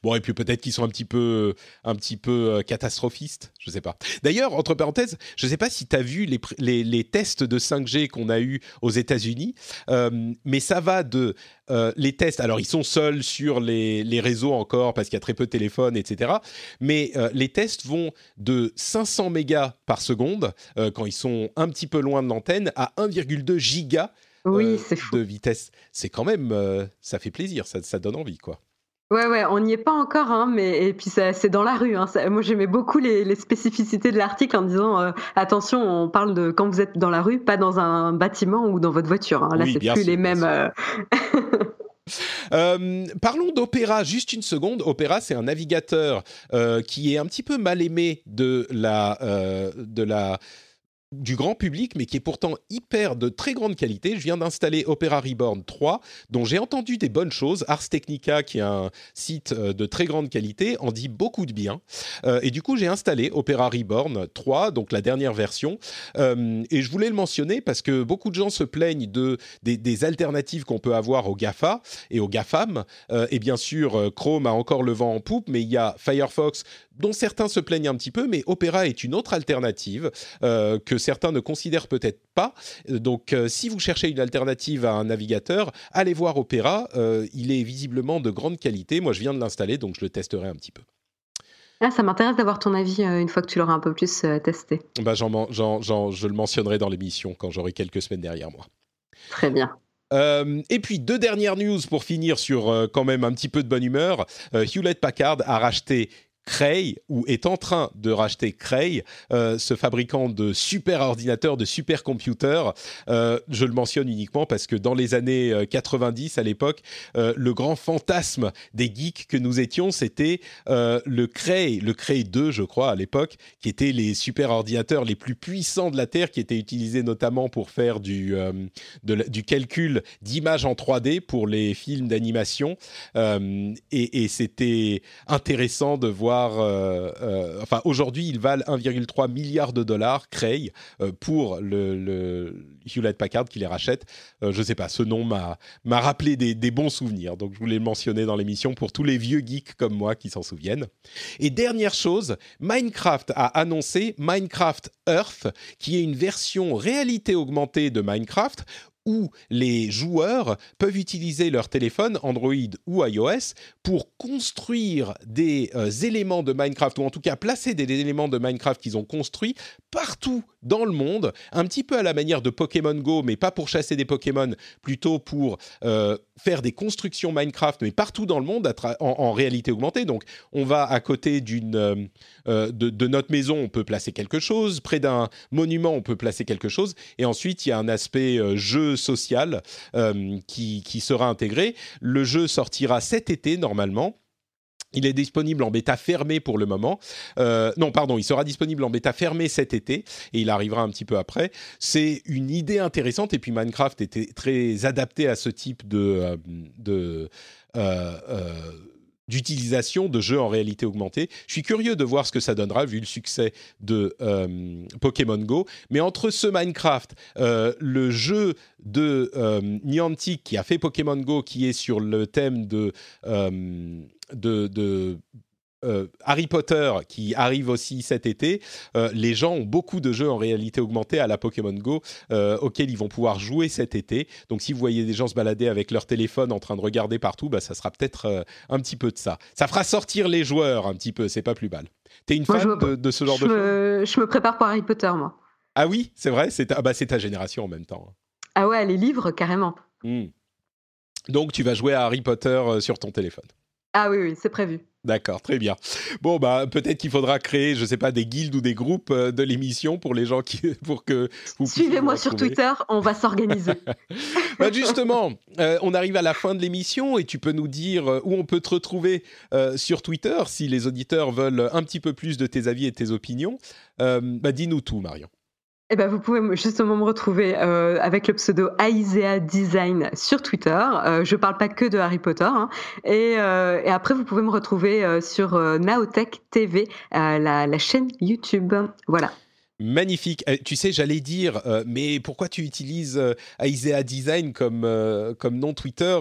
Bon, et puis peut-être qu'ils sont un petit peu, un petit peu catastrophistes, je sais pas. D'ailleurs, entre parenthèses, je sais pas si tu as vu les, les, les, tests de 5G qu'on a eu aux États-Unis, euh, mais ça va de euh, les tests. Alors, ils sont seuls sur les, les réseaux encore parce qu'il y a très peu de téléphones, etc. Mais euh, les tests vont de 500 mégas par seconde euh, quand ils sont un petit peu loin de l'antenne à 1,2 gigas oui, de vitesse. C'est quand même, ça fait plaisir, ça, ça donne envie, quoi. Ouais, ouais, on n'y est pas encore, hein, mais et puis c'est dans la rue. Hein, ça, moi, j'aimais beaucoup les, les, spécificités de l'article en disant euh, attention, on parle de quand vous êtes dans la rue, pas dans un bâtiment ou dans votre voiture. Hein. Là, oui, c'est plus sûr, les mêmes. Euh... Euh, parlons d'Opéra, juste une seconde. Opéra, c'est un navigateur qui est un petit peu mal aimé de la, de la du grand public, mais qui est pourtant hyper de très grande qualité. Je viens d'installer Opera Reborn 3, dont j'ai entendu des bonnes choses. Ars Technica, qui est un site de très grande qualité, en dit beaucoup de bien. Euh, et du coup, j'ai installé Opera Reborn 3, donc la dernière version. Euh, et je voulais le mentionner parce que beaucoup de gens se plaignent de, des, alternatives qu'on peut avoir au GAFA et au GAFAM. Euh, et bien sûr, Chrome a encore le vent en poupe, mais il y a Firefox dont certains se plaignent un petit peu, mais Opera est une autre alternative euh, que certains ne considèrent peut-être pas. Donc, euh, si vous cherchez une alternative à un navigateur, allez voir Opera. Euh, il est visiblement de grande qualité. Moi, je viens de l'installer, donc je le testerai un petit peu. Ah, ça m'intéresse d'avoir ton avis une fois que tu l'auras un peu plus testé. Bah, j'en, j'en, j'en, je le mentionnerai dans l'émission quand j'aurai quelques semaines derrière moi. Très bien. Euh, et puis deux dernières news pour finir sur euh, quand même un petit peu de bonne humeur. Euh, Hewlett Packard a racheté Cray, ou est en train de racheter Cray, euh, ce fabricant de super ordinateurs, de super computers. Euh, je le mentionne uniquement parce que dans les années 90, à l'époque, euh, le grand fantasme des geeks que nous étions, c'était le Cray, le Cray 2, je crois, à l'époque, qui étaient les super ordinateurs les plus puissants de la Terre, qui étaient utilisés notamment pour faire du, du calcul d'images en 3D pour les films d'animation. et c'était intéressant de voir euh, euh, enfin, aujourd'hui, ils valent 1,3 milliard de dollars, Cray, euh, pour le, le, Hewlett Packard qui les rachète. Je sais pas, ce nom m'a m'a rappelé des, des, bons souvenirs, donc je voulais le mentionner dans l'émission pour tous les vieux geeks comme moi qui s'en souviennent. Et dernière chose, Minecraft a annoncé Minecraft Earth, qui est une version réalité augmentée de Minecraft où les joueurs peuvent utiliser leur téléphone Android ou iOS pour construire des euh, éléments de Minecraft, ou en tout cas placer des éléments de Minecraft qu'ils ont construits partout dans le monde, un petit peu à la manière de Pokémon Go, mais pas pour chasser des Pokémon, plutôt pour euh, faire des constructions Minecraft, mais partout dans le monde en, réalité augmentée. Donc on va à côté d'une euh, euh, de, notre maison, on peut placer quelque chose, près d'un monument, on peut placer quelque chose, et ensuite il y a un aspect euh, jeu social qui, qui sera intégré. Le jeu sortira cet été normalement. Il est disponible en bêta fermée pour le moment. Euh, non, pardon, il sera disponible en bêta fermée cet été et il arrivera un petit peu après. C'est une idée intéressante et puis Minecraft était très adapté à ce type de, euh, euh, d'utilisation de jeux en réalité augmentée. Je suis curieux de voir ce que ça donnera vu le succès de Pokémon Go. Mais entre ce Minecraft, le jeu de Niantic qui a fait Pokémon Go, qui est sur le thème de, de euh, Harry Potter qui arrive aussi cet été, euh, les gens ont beaucoup de jeux en réalité augmentée à la Pokémon Go euh, auxquels ils vont pouvoir jouer cet été. Donc si vous voyez des gens se balader avec leur téléphone en train de regarder partout, bah, ça sera peut-être un petit peu de ça. Ça fera sortir les joueurs un petit peu, c'est pas plus mal. T'es une fan de, ce genre de choses? Je me prépare pour Harry Potter, moi. Ah oui, c'est vrai, c'est ta, bah, ta génération en même temps. Ah ouais, les livres, carrément. Hmm. Donc tu vas jouer à Harry Potter sur ton téléphone. Ah oui, oui, c'est prévu. D'accord, très bien. Bon, bah peut-être qu'il faudra créer, je ne sais pas, des guildes ou des groupes euh, de l'émission pour les gens qui, pour que vous suivez-moi sur Twitter, on va s'organiser. bah justement, euh, on arrive à la fin de l'émission et tu peux nous dire euh, où on peut te retrouver sur Twitter si les auditeurs veulent un petit peu plus de tes avis et tes opinions. bah dis-nous tout, Marion. Eh ben, vous pouvez justement me retrouver euh, avec le pseudo Aisea Design sur Twitter. Euh, je parle pas que de Harry Potter. Hein. Et, euh, et, après, vous pouvez me retrouver euh, sur Naotech TV, la, la chaîne YouTube. Voilà. Magnifique. Euh, tu sais, j'allais dire, euh, mais pourquoi tu utilises euh, Aisea Design comme, comme nom Twitter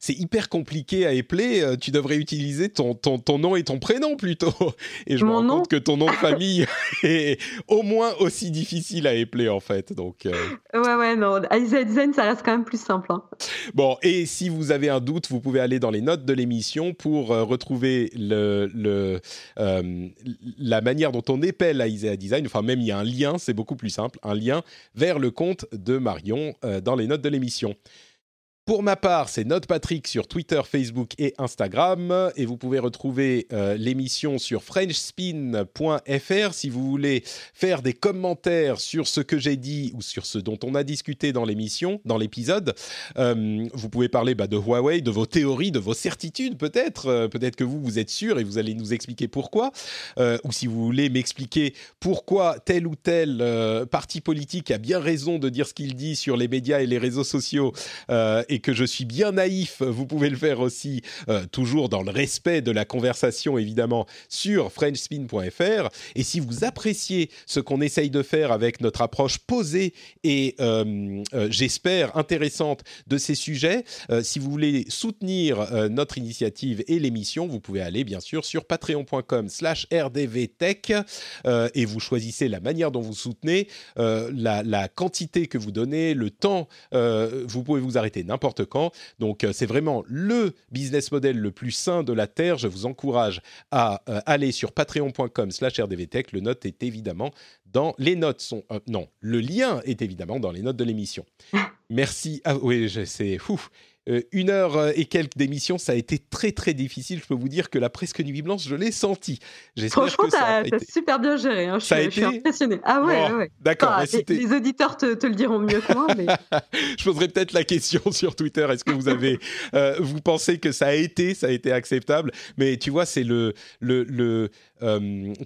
C'est hyper compliqué à épeler. tu devrais utiliser ton, ton, ton, nom et ton prénom plutôt. Et je me rends compte que ton nom de famille est au moins aussi difficile à épeler en fait. Donc, Ouais, ouais, non. Aisea Design, ça reste quand même plus simple. Hein. Bon, et si vous avez un doute, vous pouvez aller dans les notes de l'émission pour retrouver le, le la manière dont on épelle Aisea Design. Enfin, même il y a un lien, c'est beaucoup plus simple, un lien vers le compte de Marion euh, dans les notes de l'émission. Pour ma part, c'est Note Patrick sur Twitter, Facebook et Instagram. Et vous pouvez retrouver euh, l'émission sur FrenchSpin.fr si vous voulez faire des commentaires sur ce que j'ai dit ou sur ce dont on a discuté dans l'émission, dans l'épisode. Euh, vous pouvez parler bah, de Huawei, de vos théories, de vos certitudes peut-être. Euh, peut-être que vous, vous êtes sûr et vous allez nous expliquer pourquoi. ou si vous voulez m'expliquer pourquoi tel ou tel parti politique a bien raison de dire ce qu'il dit sur les médias et les réseaux sociaux. Et que je suis bien naïf, vous pouvez le faire aussi, euh, toujours dans le respect de la conversation évidemment, sur frenchspin.fr. Et si vous appréciez ce qu'on essaye de faire avec notre approche posée et euh, euh, j'espère intéressante de ces sujets, si vous voulez soutenir notre initiative et l'émission, vous pouvez aller bien sûr sur patreon.com slash rdvtech et vous choisissez la manière dont vous soutenez, la, la, quantité que vous donnez, le temps, vous pouvez vous arrêter n'importe quand. Donc euh, c'est vraiment le business model le plus sain de la Terre. Je vous encourage à euh, aller sur patreon.com slash rdvtech. Le note est évidemment dans les notes. Sont, euh, non, le lien est évidemment dans les notes de l'émission. Merci. Oui, c'est fou. Euh, une heure euh, et quelques d'émission, ça a été très très difficile. Je peux vous dire que la presque nuit blanche, je l'ai senti. Franchement, t'as été... super bien géré. Hein. Je, ça suis, a été... impressionné. Ah ouais, ouais. D'accord. Ah, les, auditeurs te, te, le diront mieux que moi. Mais... je poserai peut-être la question sur Twitter. Est-ce que vous avez, euh, vous pensez que ça a été, ça a été acceptable? Mais tu vois, c'est le, le, le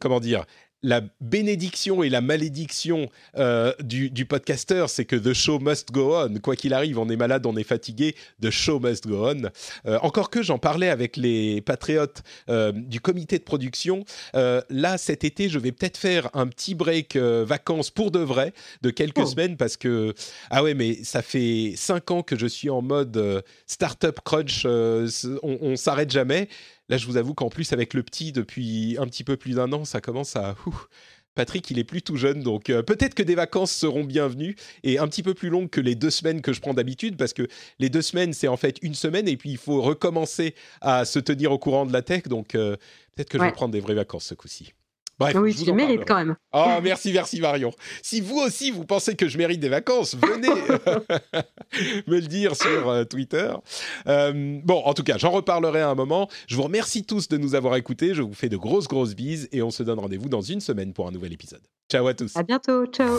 comment dire la bénédiction et la malédiction euh, du, du podcasteur, c'est que the show must go on. Quoi qu'il arrive, on est malade, on est fatigué, the show must go on. Euh, encore que j'en parlais avec les patriotes euh, du comité de production. là, cet été, je vais peut-être faire un petit break vacances pour de vrai de quelques oh. semaines parce que ah ouais, mais ça fait cinq ans que je suis en mode startup crunch. on, on s'arrête jamais. Là, je vous avoue qu'en plus, avec le petit, depuis un petit peu plus d'un an, ça commence à... Patrick, il est plus tout jeune, donc euh, peut-être que des vacances seront bienvenues et un petit peu plus longues que les deux semaines que je prends d'habitude, parce que les deux semaines, c'est en fait une semaine et puis il faut recommencer à se tenir au courant de la tech, donc euh, peut-être que je vais prendre des vraies vacances ce coup-ci oui, tu mérites quand même. Oh, merci, merci Marion. Si vous aussi, vous pensez que je mérite des vacances, venez me le dire sur euh, Twitter. Euh, bon, en tout cas, j'en reparlerai à un moment. Je vous remercie tous de nous avoir écoutés. Je vous fais de grosses, grosses bises et on se donne rendez-vous dans une semaine pour un nouvel épisode. Ciao à tous. À bientôt. Ciao.